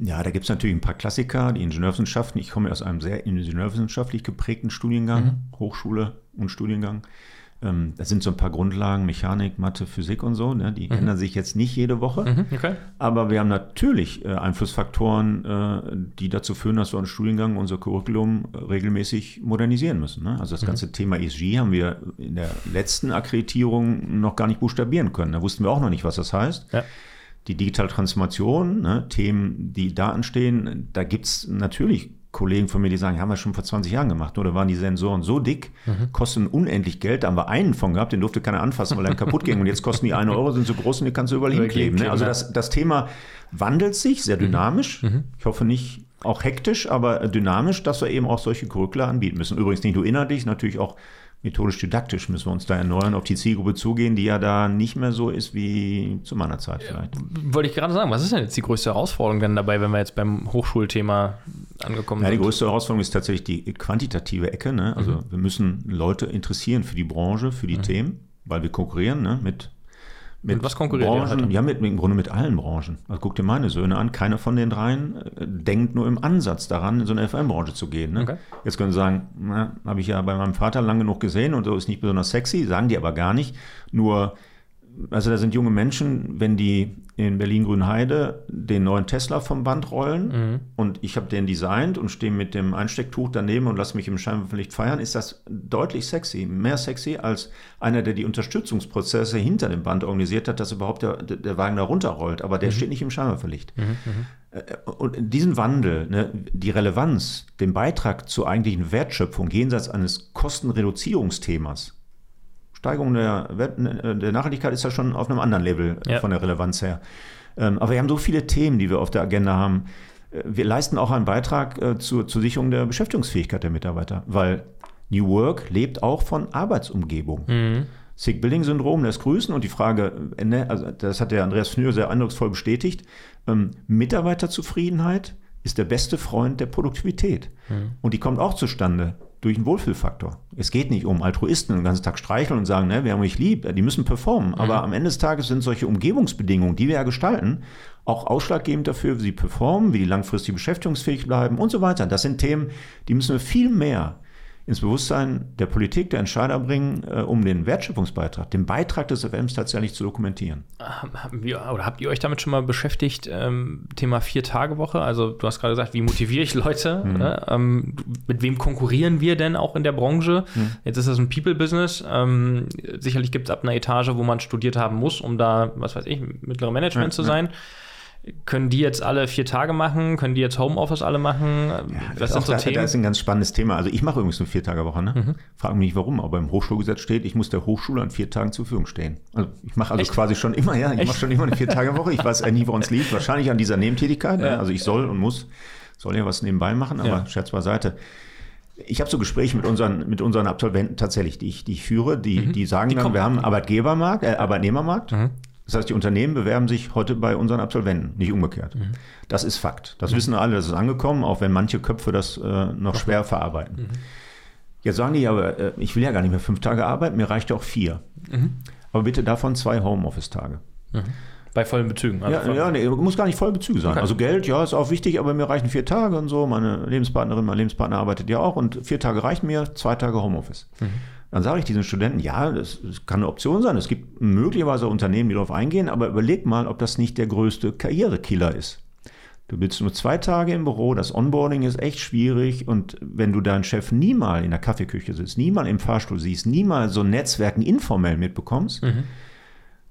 Ja, da gibt es natürlich ein paar Klassiker, die Ingenieurwissenschaften. Ich komme aus einem sehr ingenieurwissenschaftlich geprägten Studiengang, mhm. Hochschule und Studiengang. Ähm, das sind so ein paar Grundlagen, Mechanik, Mathe, Physik und so. Ne? Die mhm. ändern sich jetzt nicht jede Woche. Mhm, okay. Aber wir haben natürlich äh, Einflussfaktoren, äh, die dazu führen, dass wir einen Studiengang, unser Curriculum äh, regelmäßig modernisieren müssen. Ne? Also das mhm. ganze Thema ESG haben wir in der letzten Akkreditierung noch gar nicht buchstabieren können. Da wussten wir auch noch nicht, was das heißt. Ja die digitale Transformation, ne, Themen, die da anstehen, da gibt es natürlich Kollegen von mir, die sagen, haben wir schon vor 20 Jahren gemacht, oder waren die Sensoren so dick, mhm. kosten unendlich Geld. Da haben wir einen von gehabt, den durfte keiner anfassen, weil er kaputt ging. Und jetzt kosten die eine Euro, sind so groß und die kannst du überall hinkleben. Ne? Also das, das Thema wandelt sich sehr mhm. dynamisch. Mhm. Ich hoffe nicht auch hektisch, aber dynamisch, dass wir eben auch solche Curricula anbieten müssen. Übrigens nicht nur inhaltlich, natürlich auch methodisch-didaktisch müssen wir uns da erneuern, auf die Zielgruppe zugehen, die ja da nicht mehr so ist wie zu meiner Zeit vielleicht. Wollte ich gerade sagen, was ist denn jetzt die größte Herausforderung denn dabei, wenn wir jetzt beim Hochschulthema angekommen ja, sind? Die größte Herausforderung ist tatsächlich die quantitative Ecke. Ne? Also mhm. wir müssen Leute interessieren für die Branche, für die mhm. Themen, weil wir konkurrieren ne? mit mit was konkurriert Branchen, halt? Ja, mit, im Grunde mit allen Branchen. Also guck dir meine Söhne an, keiner von den dreien äh, denkt nur im Ansatz daran, in so eine FM-Branche zu gehen. Ne? Okay. Jetzt können sie sagen, habe ich ja bei meinem Vater lange genug gesehen und so ist nicht besonders sexy, sagen die aber gar nicht. Nur also da sind junge Menschen, wenn die in Berlin-Grünheide den neuen Tesla vom Band rollen mhm. und ich habe den designt und stehe mit dem Einstecktuch daneben und lasse mich im Scheinwerferlicht feiern, ist das deutlich sexy, mehr sexy als einer, der die Unterstützungsprozesse hinter dem Band organisiert hat, dass überhaupt der, der Wagen da runterrollt, aber der mhm. steht nicht im Scheinwerferlicht. Mhm. mhm. Äh, und diesen Wandel, ne, die Relevanz, den Beitrag zur eigentlichen Wertschöpfung jenseits eines Kostenreduzierungsthemas, Steigerung der, der Nachhaltigkeit ist ja schon auf einem anderen Level ja. von der Relevanz her. Ähm, aber wir haben so viele Themen, die wir auf der Agenda haben. Äh, wir leisten auch einen Beitrag äh, zur, zur Sicherung der Beschäftigungsfähigkeit der Mitarbeiter, weil New Work lebt auch von Arbeitsumgebung. Mhm. Sick-Billing-Syndrom lässt grüßen und die Frage, äh, ne, also das hat der Andreas Fnür sehr eindrucksvoll bestätigt, ähm, Mitarbeiterzufriedenheit ist der beste Freund der Produktivität. Mhm. Und die kommt auch zustande durch einen Wohlfühlfaktor. Es geht nicht um Altruisten den ganzen Tag streicheln und sagen, ne, wir haben euch lieb, die müssen performen. Mhm. Aber am Ende des Tages sind solche Umgebungsbedingungen, die wir ja gestalten, auch ausschlaggebend dafür, wie sie performen, wie die langfristig beschäftigungsfähig bleiben und so weiter. Das sind Themen, die müssen wir viel mehr ins Bewusstsein der Politik, der Entscheider bringen, äh, um den Wertschöpfungsbeitrag, den Beitrag des FMs tatsächlich zu dokumentieren. Haben wir, oder habt ihr euch damit schon mal beschäftigt, ähm, Thema Vier-Tage-Woche? Also du hast gerade gesagt, wie motiviere ich Leute? Mhm. Ne? Ähm, mit wem konkurrieren wir denn auch in der Branche? Mhm. Jetzt ist das ein People-Business. Ähm, sicherlich gibt es ab einer Etage, wo man studiert haben muss, um da, was weiß ich, mittlere Management ja, zu sein. Ja. Können die jetzt alle vier Tage machen? Können die jetzt Homeoffice alle machen? Ja, Was sind so da, Themen? Das ist ein ganz spannendes Thema. Also ich mache übrigens eine Vier-Tage-Woche. Ne? Mhm. Frage mich nicht warum, aber im Hochschulgesetz steht, ich muss der Hochschule an vier Tagen zur Verfügung stehen. Also ich mache also Echt? quasi schon immer, ja, ich mache schon immer eine Vier-Tage-Woche. Ich weiß nie, woran es liegt. Wahrscheinlich an dieser Nebentätigkeit. Ne? Ja. Also ich soll und muss, soll ja was nebenbei machen, aber ja. Scherz beiseite. Ich habe so Gespräche mit unseren, mit unseren Absolventen tatsächlich, die ich, die ich führe, die, mhm. die sagen die dann, wir haben einen Arbeitgebermarkt, äh, Arbeitnehmermarkt. Mhm. Das heißt, die Unternehmen bewerben sich heute bei unseren Absolventen, nicht umgekehrt. Mhm. Das ist Fakt. Das mhm. wissen alle, das ist angekommen, auch wenn manche Köpfe das äh, noch schwer verarbeiten. Mhm. Jetzt sagen die aber, äh, ich will ja gar nicht mehr fünf Tage arbeiten, mir reicht ja auch vier. Mhm. Aber bitte davon zwei Homeoffice-Tage. Bei vollen Bezügen. Also ja, ja nee, muss gar nicht voll Bezüge sein. Okay. Also Geld, ja, ist auch wichtig, aber mir reichen vier Tage und so. Meine Lebenspartnerin, mein Lebenspartner arbeitet ja auch und vier Tage reichen mir, zwei Tage Homeoffice. Mhm. Dann sage ich diesen Studenten, ja, das, das, kann eine Option sein. Es gibt möglicherweise Unternehmen, die darauf eingehen, aber überleg mal, ob das nicht der größte Karrierekiller ist. Du bist nur zwei Tage im Büro, das Onboarding ist echt schwierig und wenn du deinen Chef nie mal in der Kaffeeküche sitzt, nie mal im Fahrstuhl siehst, nie mal so Netzwerken informell mitbekommst, mhm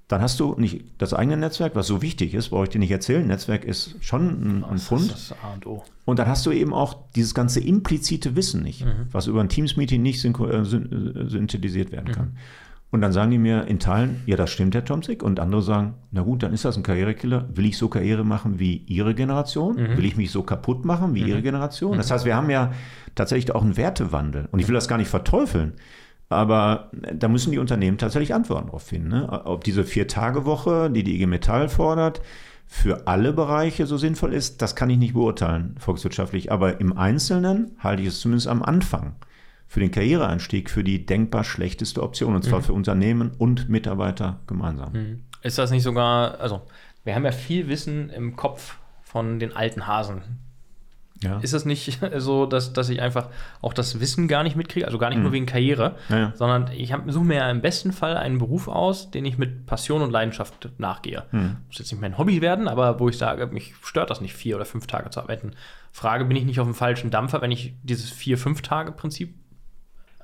dann hast du nicht das eigene Netzwerk, was so wichtig ist, brauche ich dir nicht erzählen. Netzwerk ist schon ein, ein Fund. Das A und, o. und dann hast du eben auch dieses ganze implizite Wissen nicht, mhm. was über ein Teams-Meeting nicht äh, synthetisiert werden kann. Mhm. Und dann sagen die mir in Teilen, ja, das stimmt, Herr Tomzig. Und andere sagen, na gut, dann ist das ein Karrierekiller. Will ich so Karriere machen wie Ihre Generation? Mhm. Will ich mich so kaputt machen wie mhm. Ihre Generation? Das mhm. heißt, wir haben ja tatsächlich auch einen Wertewandel. Und ich will das gar nicht verteufeln. Aber da müssen die Unternehmen tatsächlich Antworten darauf finden. Ne? Ob diese Vier-Tage-Woche, die die IG Metall fordert, für alle Bereiche so sinnvoll ist, das kann ich nicht beurteilen, volkswirtschaftlich. Aber im Einzelnen halte ich es zumindest am Anfang für den Karriereeinstieg für die denkbar schlechteste Option. Und zwar mhm. für Unternehmen und Mitarbeiter gemeinsam. Mhm. Ist das nicht sogar, also wir haben ja viel Wissen im Kopf von den alten Hasen, Ja. Ist es nicht *laughs* so, dass, dass ich einfach auch das Wissen gar nicht mitkriege, also gar nicht mhm. nur wegen Karriere, ja, sondern ich suche mir ja im besten Fall einen Beruf aus, den ich mit Passion und Leidenschaft nachgehe. Mhm. Muss jetzt nicht mein Hobby werden, aber wo ich sage, mich stört das nicht, vier oder fünf Tage zu arbeiten. Frage, bin ich nicht auf dem falschen Dampfer, wenn ich dieses Vier-Fünf-Tage-Prinzip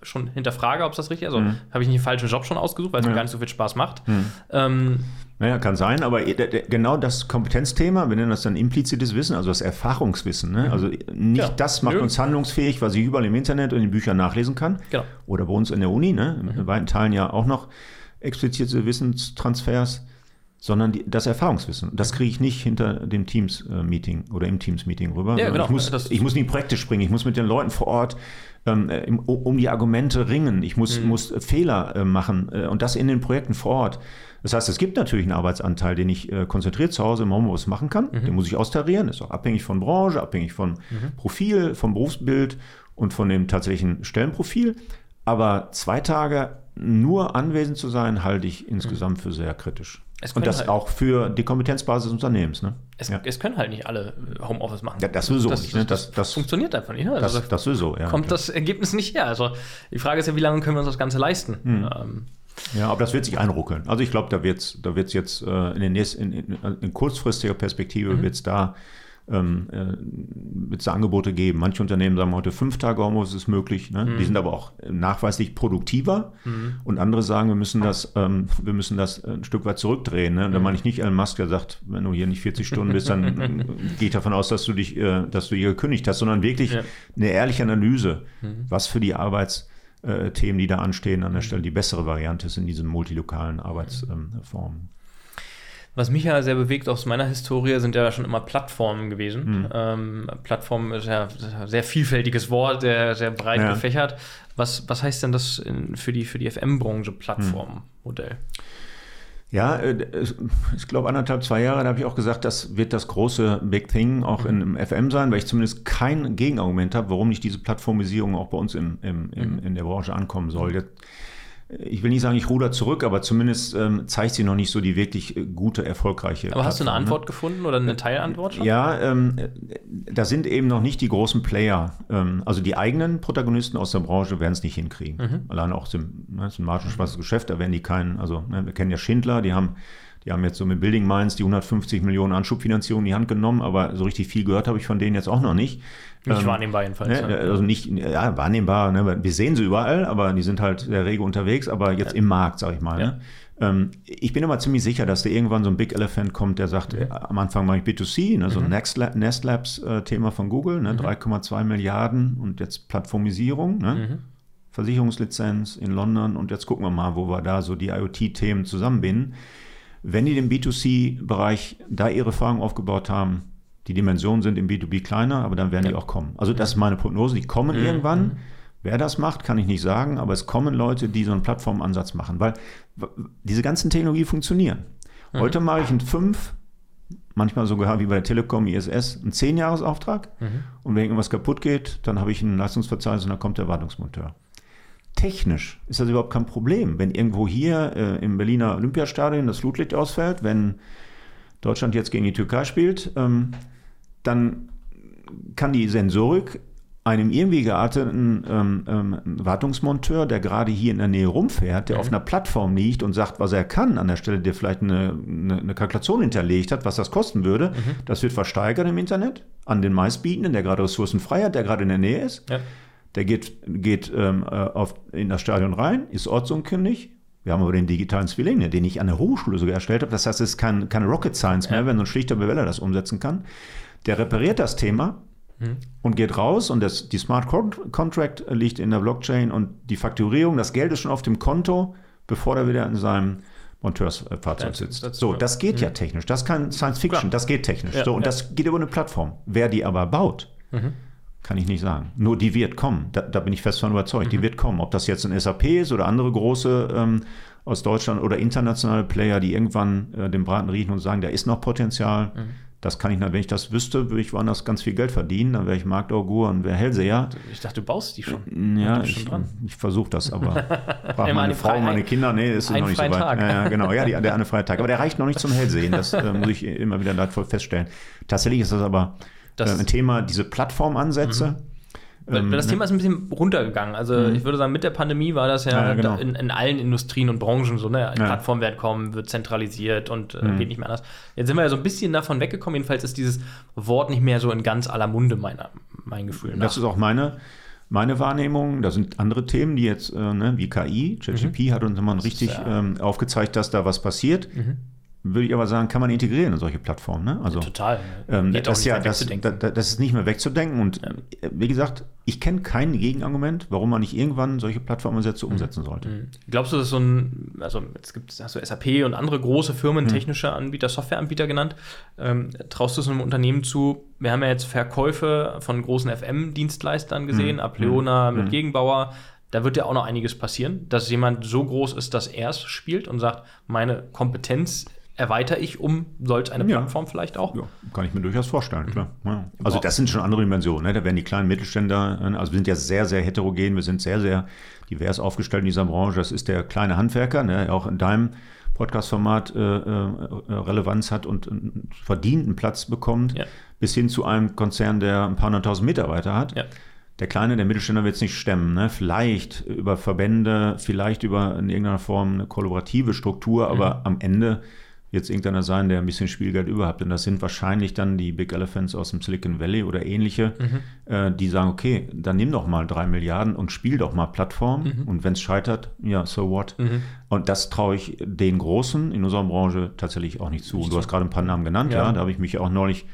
schon hinterfrage, ob es das richtig ist. Also mhm. habe ich nicht den falschen Job schon ausgesucht, weil es ja. mir gar nicht so viel Spaß macht. Mhm. Ähm, naja, kann sein, aber genau das Kompetenzthema, wir nennen das dann implizites Wissen, also das Erfahrungswissen. Ne? Mhm. Also nicht ja. das macht Nö. uns handlungsfähig, was ich überall im Internet und in den Büchern nachlesen kann. Genau. Oder bei uns in der Uni, ne? in mhm. weiten Teilen ja auch noch explizite Wissenstransfers sondern die, das Erfahrungswissen. Das kriege ich nicht hinter dem Teams-Meeting oder im Teams-Meeting rüber. Ja, genau. ich, muss, ich muss in die Projekte springen, ich muss mit den Leuten vor Ort ähm, äh, um die Argumente ringen, ich muss, mhm. muss Fehler äh, machen äh, und das in den Projekten vor Ort. Das heißt, es gibt natürlich einen Arbeitsanteil, den ich äh, konzentriert zu Hause im Homeoffice machen kann. Mhm. Den muss ich austarieren, ist auch abhängig von Branche, abhängig von mhm. Profil, vom Berufsbild und von dem tatsächlichen Stellenprofil. Aber zwei Tage nur anwesend zu sein, halte ich insgesamt mhm. für sehr kritisch. Und das halt auch für die Kompetenzbasis des Unternehmens. Ne? Es, ja. es, können halt nicht alle äh, Homeoffice machen. Ja, das sowieso das, nicht. Ne? Das, das, funktioniert einfach nicht. Ne? Also das, das sowieso, ja. Kommt klar. das Ergebnis nicht her. Also die Frage ist ja, wie lange können wir uns das Ganze leisten? Hm. Ähm, ja, aber das wird sich einruckeln. Also ich glaube, da wird es da wird's jetzt äh, in, den nächsten, in, in, in kurzfristiger Perspektive mhm. wird es da ähm, äh, es Angebote geben. Manche Unternehmen sagen heute fünf Tage Homeoffice ist möglich. Ne? Mhm. Die sind aber auch nachweislich produktiver. Mhm. Und andere sagen, wir müssen das, ähm, wir müssen das ein Stück weit zurückdrehen. Ne? Da mhm. meine ich nicht Elon Musk, der sagt, wenn du hier nicht 40 Stunden bist, dann *laughs* gehe ich davon aus, dass du dich, äh, dass du hier gekündigt hast, sondern wirklich ja. eine ehrliche Analyse, mhm. was für die Arbeitsthemen, die da anstehen, an der mhm. Stelle die bessere Variante ist in diesen multilokalen Arbeitsformen. Was mich ja sehr bewegt aus meiner Historie sind ja schon immer Plattformen gewesen. Mhm. Ähm, Plattform ist ja ein sehr vielfältiges Wort, sehr, sehr breit ja. gefächert. Was, was heißt denn das in, für die, für die FM-Branche Plattformmodell? Ja, äh, ich glaube anderthalb, zwei Jahre, da habe ich auch gesagt, das wird das große Big Thing auch mhm. im FM sein, weil ich zumindest kein Gegenargument habe, warum nicht diese Plattformisierung auch bei uns im, im, im, mhm. in der Branche ankommen soll. Jetzt ich will nicht sagen, ich ruder zurück, aber zumindest ähm, zeigt sie noch nicht so die wirklich äh, gute, erfolgreiche. Aber hast du eine ne? Antwort ne? gefunden oder eine Teilantwort schon? Ja, ähm, da sind eben noch nicht die großen Player. Ähm, also die eigenen Protagonisten aus der Branche werden es nicht hinkriegen. Mhm. Alleine auch zum, ne, ist ein margenschwaches Geschäft, da werden die keinen, also ne, wir kennen ja Schindler, die haben die haben jetzt so mit Building Minds die 150 Millionen Anschubfinanzierung in die Hand genommen, aber so richtig viel gehört habe ich von denen jetzt auch noch nicht. Nicht ähm, wahrnehmbar jedenfalls. Ne, also nicht, ja, wahrnehmbar. Ne, wir sehen sie überall, aber die sind halt sehr rege unterwegs, aber jetzt ja. im Markt, sage ich mal. Ja. Ne? Ähm, ich bin immer ziemlich sicher, dass da irgendwann so ein Big Elephant kommt, der sagt, mhm. am Anfang mache ich B2C, ne, so ein mhm. Nest Labs-Thema äh, von Google, ne, mhm. 3,2 Milliarden und jetzt Plattformisierung. Ne? Mhm. Versicherungslizenz in London und jetzt gucken wir mal, wo wir da so die IoT-Themen zusammenbinden. Wenn die im B2C-Bereich da ihre Erfahrung aufgebaut haben, die Dimensionen sind im B2B kleiner, aber dann werden ja. die auch kommen. Also das ist meine Prognose, die kommen mhm. irgendwann. Mhm. Wer das macht, kann ich nicht sagen, aber es kommen Leute, die so einen Plattformansatz machen, weil diese ganzen Technologien funktionieren. Mhm. Heute mache ich einen 5, manchmal sogar wie bei der Telekom, ISS, einen 10-Jahres-Auftrag mhm. und wenn irgendwas kaputt geht, dann habe ich ein Leistungsverzeichnis und dann kommt der Wartungsmonteur. Technisch ist das überhaupt kein Problem. Wenn irgendwo hier äh, im Berliner Olympiastadion das Flutlicht ausfällt, wenn Deutschland jetzt gegen die Türkei spielt, ähm, dann kann die Sensorik einem irgendwie gearteten ähm, ähm, Wartungsmonteur, der gerade hier in der Nähe rumfährt, der mhm. auf einer Plattform liegt und sagt, was er kann, an der Stelle, der vielleicht eine, eine, eine Kalkulation hinterlegt hat, was das kosten würde, mhm. das wird versteigert im Internet an den meistbietenden, der gerade Ressourcen frei hat, der gerade in der Nähe ist. Ja. Der geht, geht ähm, äh, auf, in das Stadion rein, ist ortsunkundig, wir haben aber den digitalen Zwilling, ne, den ich an der Hochschule sogar erstellt habe. Das heißt, es ist kein, keine Rocket Science mehr, ja. wenn so ein schlichter Beweller das umsetzen kann. Der repariert das Thema mhm. und geht raus und das, die Smart Contract liegt in der Blockchain und die Fakturierung, das Geld ist schon auf dem Konto, bevor er wieder in seinem Monteursfahrzeug sitzt. Das, so, das geht mhm. ja technisch. Das kann Science Fiction, Klar. das geht technisch. Ja, so, und ja. das geht über eine Plattform. Wer die aber baut, mhm. Kann ich nicht sagen. Nur die wird kommen. Da, da bin ich fest von überzeugt. Mhm. Die wird kommen. Ob das jetzt ein SAP ist oder andere große ähm, aus Deutschland oder internationale Player, die irgendwann äh, den Braten riechen und sagen, da ist noch Potenzial. Mhm. Das kann ich, wenn ich das wüsste, würde ich woanders ganz viel Geld verdienen. Dann wäre ich Marktaugur und wäre Hellseher. Ich dachte, du baust die schon. Ja, ich, ich versuche das, aber *laughs* braucht meine Frau, und meine Kinder, nee, ist noch nicht so weit. Tag. Ja, genau, ja, die, der eine freie Tag. Aber der reicht noch nicht zum Hellsehen. Das äh, muss ich immer wieder leidvoll feststellen. Tatsächlich ist das aber Das- äh, ein Thema, diese Plattformansätze. Weil, Ähm, das ne? Thema ist ein bisschen runtergegangen. Also Mhm. ich würde sagen, mit der Pandemie war das ja, Ja, genau. in, in allen Industrien und Branchen so, ne? Ja. Plattform werden kommen, wird zentralisiert und äh, Mhm. geht nicht mehr anders. Jetzt sind wir ja so ein bisschen davon weggekommen. Jedenfalls ist dieses Wort nicht mehr so in ganz aller Munde, meiner, mein Gefühl. Das nach. ist auch meine, meine Wahrnehmung. Da sind andere Themen, die jetzt, äh, ne, wie KI, ChatGP hat uns immer richtig ja- ähm, aufgezeigt, dass da was passiert. Mhm. Würde ich aber sagen, kann man integrieren in solche Plattformen. Ne? Also, Total. ähm, das, ja, das, das ist nicht mehr wegzudenken. Und äh, wie gesagt, ich kenne kein Gegenargument, warum man nicht irgendwann solche Plattformansätze umsetzen sollte. Mhm. Glaubst du, das ist so ein, also jetzt gibt es hast du SAP und andere große Firmen, Mhm. technische Anbieter, Softwareanbieter genannt. Ähm, traust du es einem Unternehmen zu? Wir haben ja jetzt Verkäufe von großen FM-Dienstleistern gesehen, Mhm. Apleona mit Mhm. Gegenbauer. Da wird ja auch noch einiges passieren, dass jemand so groß ist, dass er es spielt und sagt, meine Kompetenz erweitere ich um solch eine Ja. Plattform vielleicht auch. Ja, kann ich mir durchaus vorstellen, Mhm. klar. Ja. Also das sind schon andere Dimensionen. Ne? Da werden die kleinen Mittelständler, äh, also wir sind ja sehr, sehr heterogen, wir sind sehr, sehr divers aufgestellt in dieser Branche. Das ist der kleine Handwerker, ne? der auch in deinem Podcast-Format äh, äh, Relevanz hat und einen verdienten Platz bekommt, Ja. bis hin zu einem Konzern, der ein paar hunderttausend Mitarbeiter hat. Ja. Der kleine, der Mittelständler wird es nicht stemmen. Ne? Vielleicht über Verbände, vielleicht über in irgendeiner Form eine kollaborative Struktur, aber Mhm. am Ende es irgendeiner sein, der ein bisschen Spielgeld überhaupt. Und das sind wahrscheinlich dann die Big Elephants aus dem Silicon Valley oder ähnliche, Mhm. äh, die sagen, okay, dann nimm doch mal drei Milliarden und spiel doch mal Plattform. Mhm. Und wenn es scheitert, ja, so what? Und das traue ich den Großen in unserer Branche tatsächlich auch nicht zu. Und du hast gerade ein paar Namen genannt, ja. Ja. Da habe ich mich auch neulich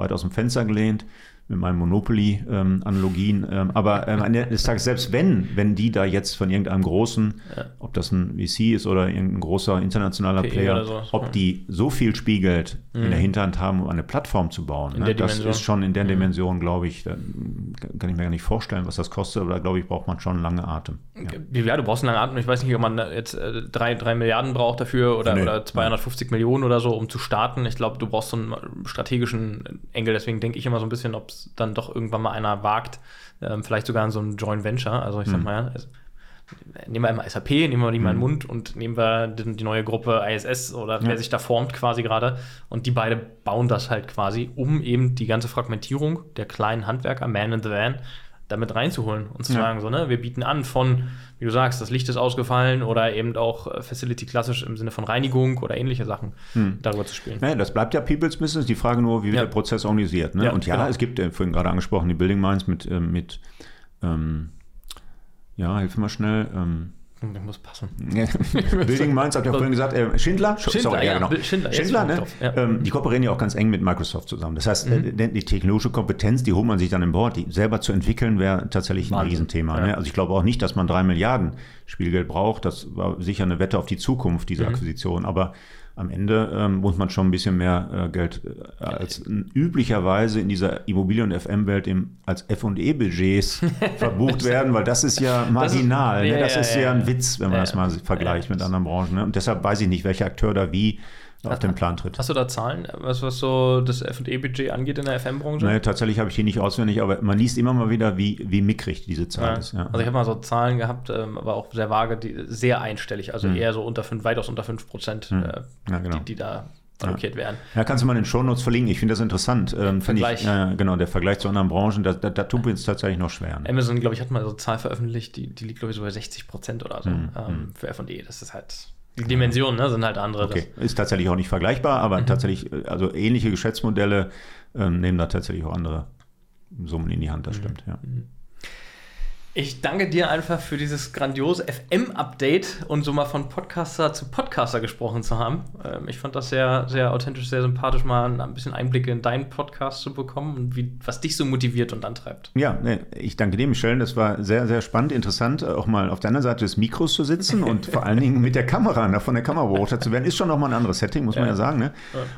weit aus dem Fenster gelehnt mit meinen Monopoly-Analogien. Ähm, aber ähm, am Ende des Tages, selbst wenn, wenn die da jetzt von irgendeinem großen, Ja. ob das ein VC ist oder irgendein großer internationaler PE Player, so, ob ja. die so viel Spielgeld in der Hinterhand haben, um eine Plattform zu bauen. Ne? das ist schon in der Mhm. Dimension, glaube ich, da kann ich mir gar nicht vorstellen, was das kostet, aber da glaube ich, braucht man schon lange Atem. Ja. Ja, du brauchst einen langen Atem. Ich weiß nicht, ob man jetzt äh, drei, drei Milliarden braucht dafür oder, Nee. oder 250 Millionen oder so, um zu starten. Ich glaube, du brauchst so einen strategischen Engel. Deswegen denke ich immer so ein bisschen, ob es dann doch irgendwann mal einer wagt, ähm, vielleicht sogar in so einem Joint Venture. Also ich sag Mhm. mal, ja, es, nehmen wir einmal SAP, nehmen wir die mal in den Mund und nehmen wir die, die neue Gruppe ISS oder Ja. wer sich da formt quasi gerade. Und die beide bauen das halt quasi, um eben die ganze Fragmentierung der kleinen Handwerker, Man in the Van, damit reinzuholen und zu Ja. sagen, so, ne, wir bieten an von, wie du sagst, das Licht ist ausgefallen oder eben auch äh, Facility klassisch im Sinne von Reinigung oder ähnliche Sachen darüber zu spielen. Naja, das bleibt ja People's Business. Die Frage nur, wie wird Ja. der Prozess organisiert. Ne? Ja, und ja, genau. es gibt, äh, vorhin gerade angesprochen, die Building Minds mit, ähm, mit ähm, ja, hilf mir mal schnell. Ähm, Das muss passen. *laughs* Building Minds, habt ihr vorhin gesagt, äh, Schindler? Sch- Schindler, ja, genau. Schindler, Schindler, ne? drauf, ja. ähm, die kooperieren ja auch ganz eng mit Microsoft zusammen. Das heißt, Mhm. äh, die technologische Kompetenz, die holt man sich dann im Board. Die selber zu entwickeln, wäre tatsächlich ein Wahnsinn, Riesenthema. ja. Ne? Also ich glaube auch nicht, dass man drei Milliarden Spielgeld braucht. Das war sicher eine Wette auf die Zukunft, diese Mhm. Akquisition. Aber am Ende ähm, muss man schon ein bisschen mehr äh, Geld äh, als üblicherweise in dieser Immobilien- und FM-Welt als F&E-Budgets *laughs* verbucht werden, weil das ist ja Das ist- marginal. ne? Das ja, ist ja, ja ein. Witz, wenn man das mal vergleicht mit anderen Branchen. Ne? Und deshalb weiß ich nicht, welcher Akteur da wie auf den Plan tritt. Hast du da Zahlen, was, was so das F&E-Budget angeht in der FM-Branche? Nee, tatsächlich habe ich die nicht auswendig, aber man liest immer mal wieder, wie, wie mickrig diese Zahl Ja. ist. Ja. Also ich habe mal so Zahlen gehabt, ähm, aber auch sehr vage, die sehr einstellig, also eher so unter fünf, weitaus unter 5 Prozent, Hm. äh, Ja, genau. die, die da allokiert werden. Ja, kannst du mal in den Shownotes verlinken. Ich finde das interessant. Ähm, Vergleich. Ich, äh, genau, der Vergleich zu anderen Branchen, da, da, da tut mir jetzt tatsächlich noch schwer. Ne? Amazon, glaube ich, hat mal so eine Zahl veröffentlicht, die, die liegt, glaube ich, so bei 60 Prozent oder so Hm, ähm, für F&E. Das ist halt, die Dimensionen ne, sind halt andere. Okay, ist tatsächlich auch nicht vergleichbar, Mhm. aber tatsächlich, äh, also ähnliche Geschäftsmodelle ähm, nehmen da tatsächlich auch andere Summen in die Hand, das Mhm. stimmt, ja. Ich danke dir einfach für dieses grandiose FM-Update und so mal von Podcaster zu Podcaster gesprochen zu haben. Ähm, ich fand das sehr, sehr authentisch, sehr sympathisch, mal ein bisschen Einblicke in deinen Podcast zu bekommen und wie, was dich so motiviert und antreibt. Ja, ich danke dir, Michelle. Das war sehr, sehr spannend, interessant, äh, auch mal auf der anderen Seite des Mikros zu sitzen und vor allen Dingen mit der Kamera, ne, von der Kamera beobachtet zu werden, ist schon nochmal ein anderes Setting, muss man Ja. ja sagen. Ne?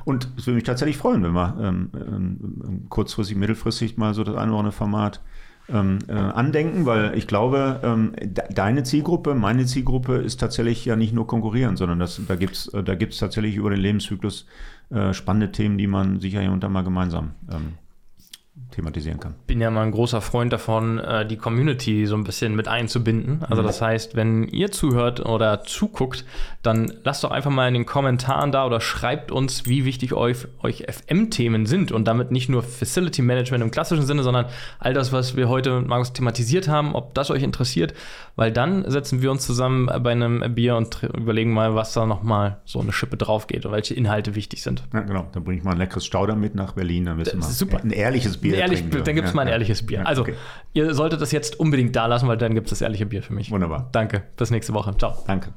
Und es würde mich tatsächlich freuen, wenn wir ähm, ähm, kurzfristig, mittelfristig mal so das eine oder andere Format ähm, äh, andenken, weil ich glaube, ähm, de deine Zielgruppe, meine Zielgruppe ist tatsächlich ja nicht nur konkurrieren, sondern das, da gibt es da gibt's tatsächlich über den Lebenszyklus äh, spannende Themen, die man sicher hier und da mal gemeinsam ähm, thematisieren kann. bin ja mal ein großer Freund davon, äh, die Community so ein bisschen mit einzubinden. Also das heißt, wenn ihr zuhört oder zuguckt, dann lasst doch einfach mal in den Kommentaren da oder schreibt uns, wie wichtig euch, euch FM-Themen sind und damit nicht nur Facility Management im klassischen Sinne, sondern all das, was wir heute mit Markus thematisiert haben, ob das euch interessiert, weil dann setzen wir uns zusammen bei einem Bier und überlegen mal, was da nochmal so eine Schippe drauf geht und welche Inhalte wichtig sind. Ja, genau. Dann bringe ich mal ein leckeres Stauder mit nach Berlin, dann wissen Das wir. ist super. Ein ehrliches Bier. Ehrlich, dann gibt es mal ein ehrliches Bier. Also, okay. ihr solltet das jetzt unbedingt da lassen, weil dann gibt es das ehrliche Bier für mich. Wunderbar. Danke. Bis nächste Woche. Ciao. Danke.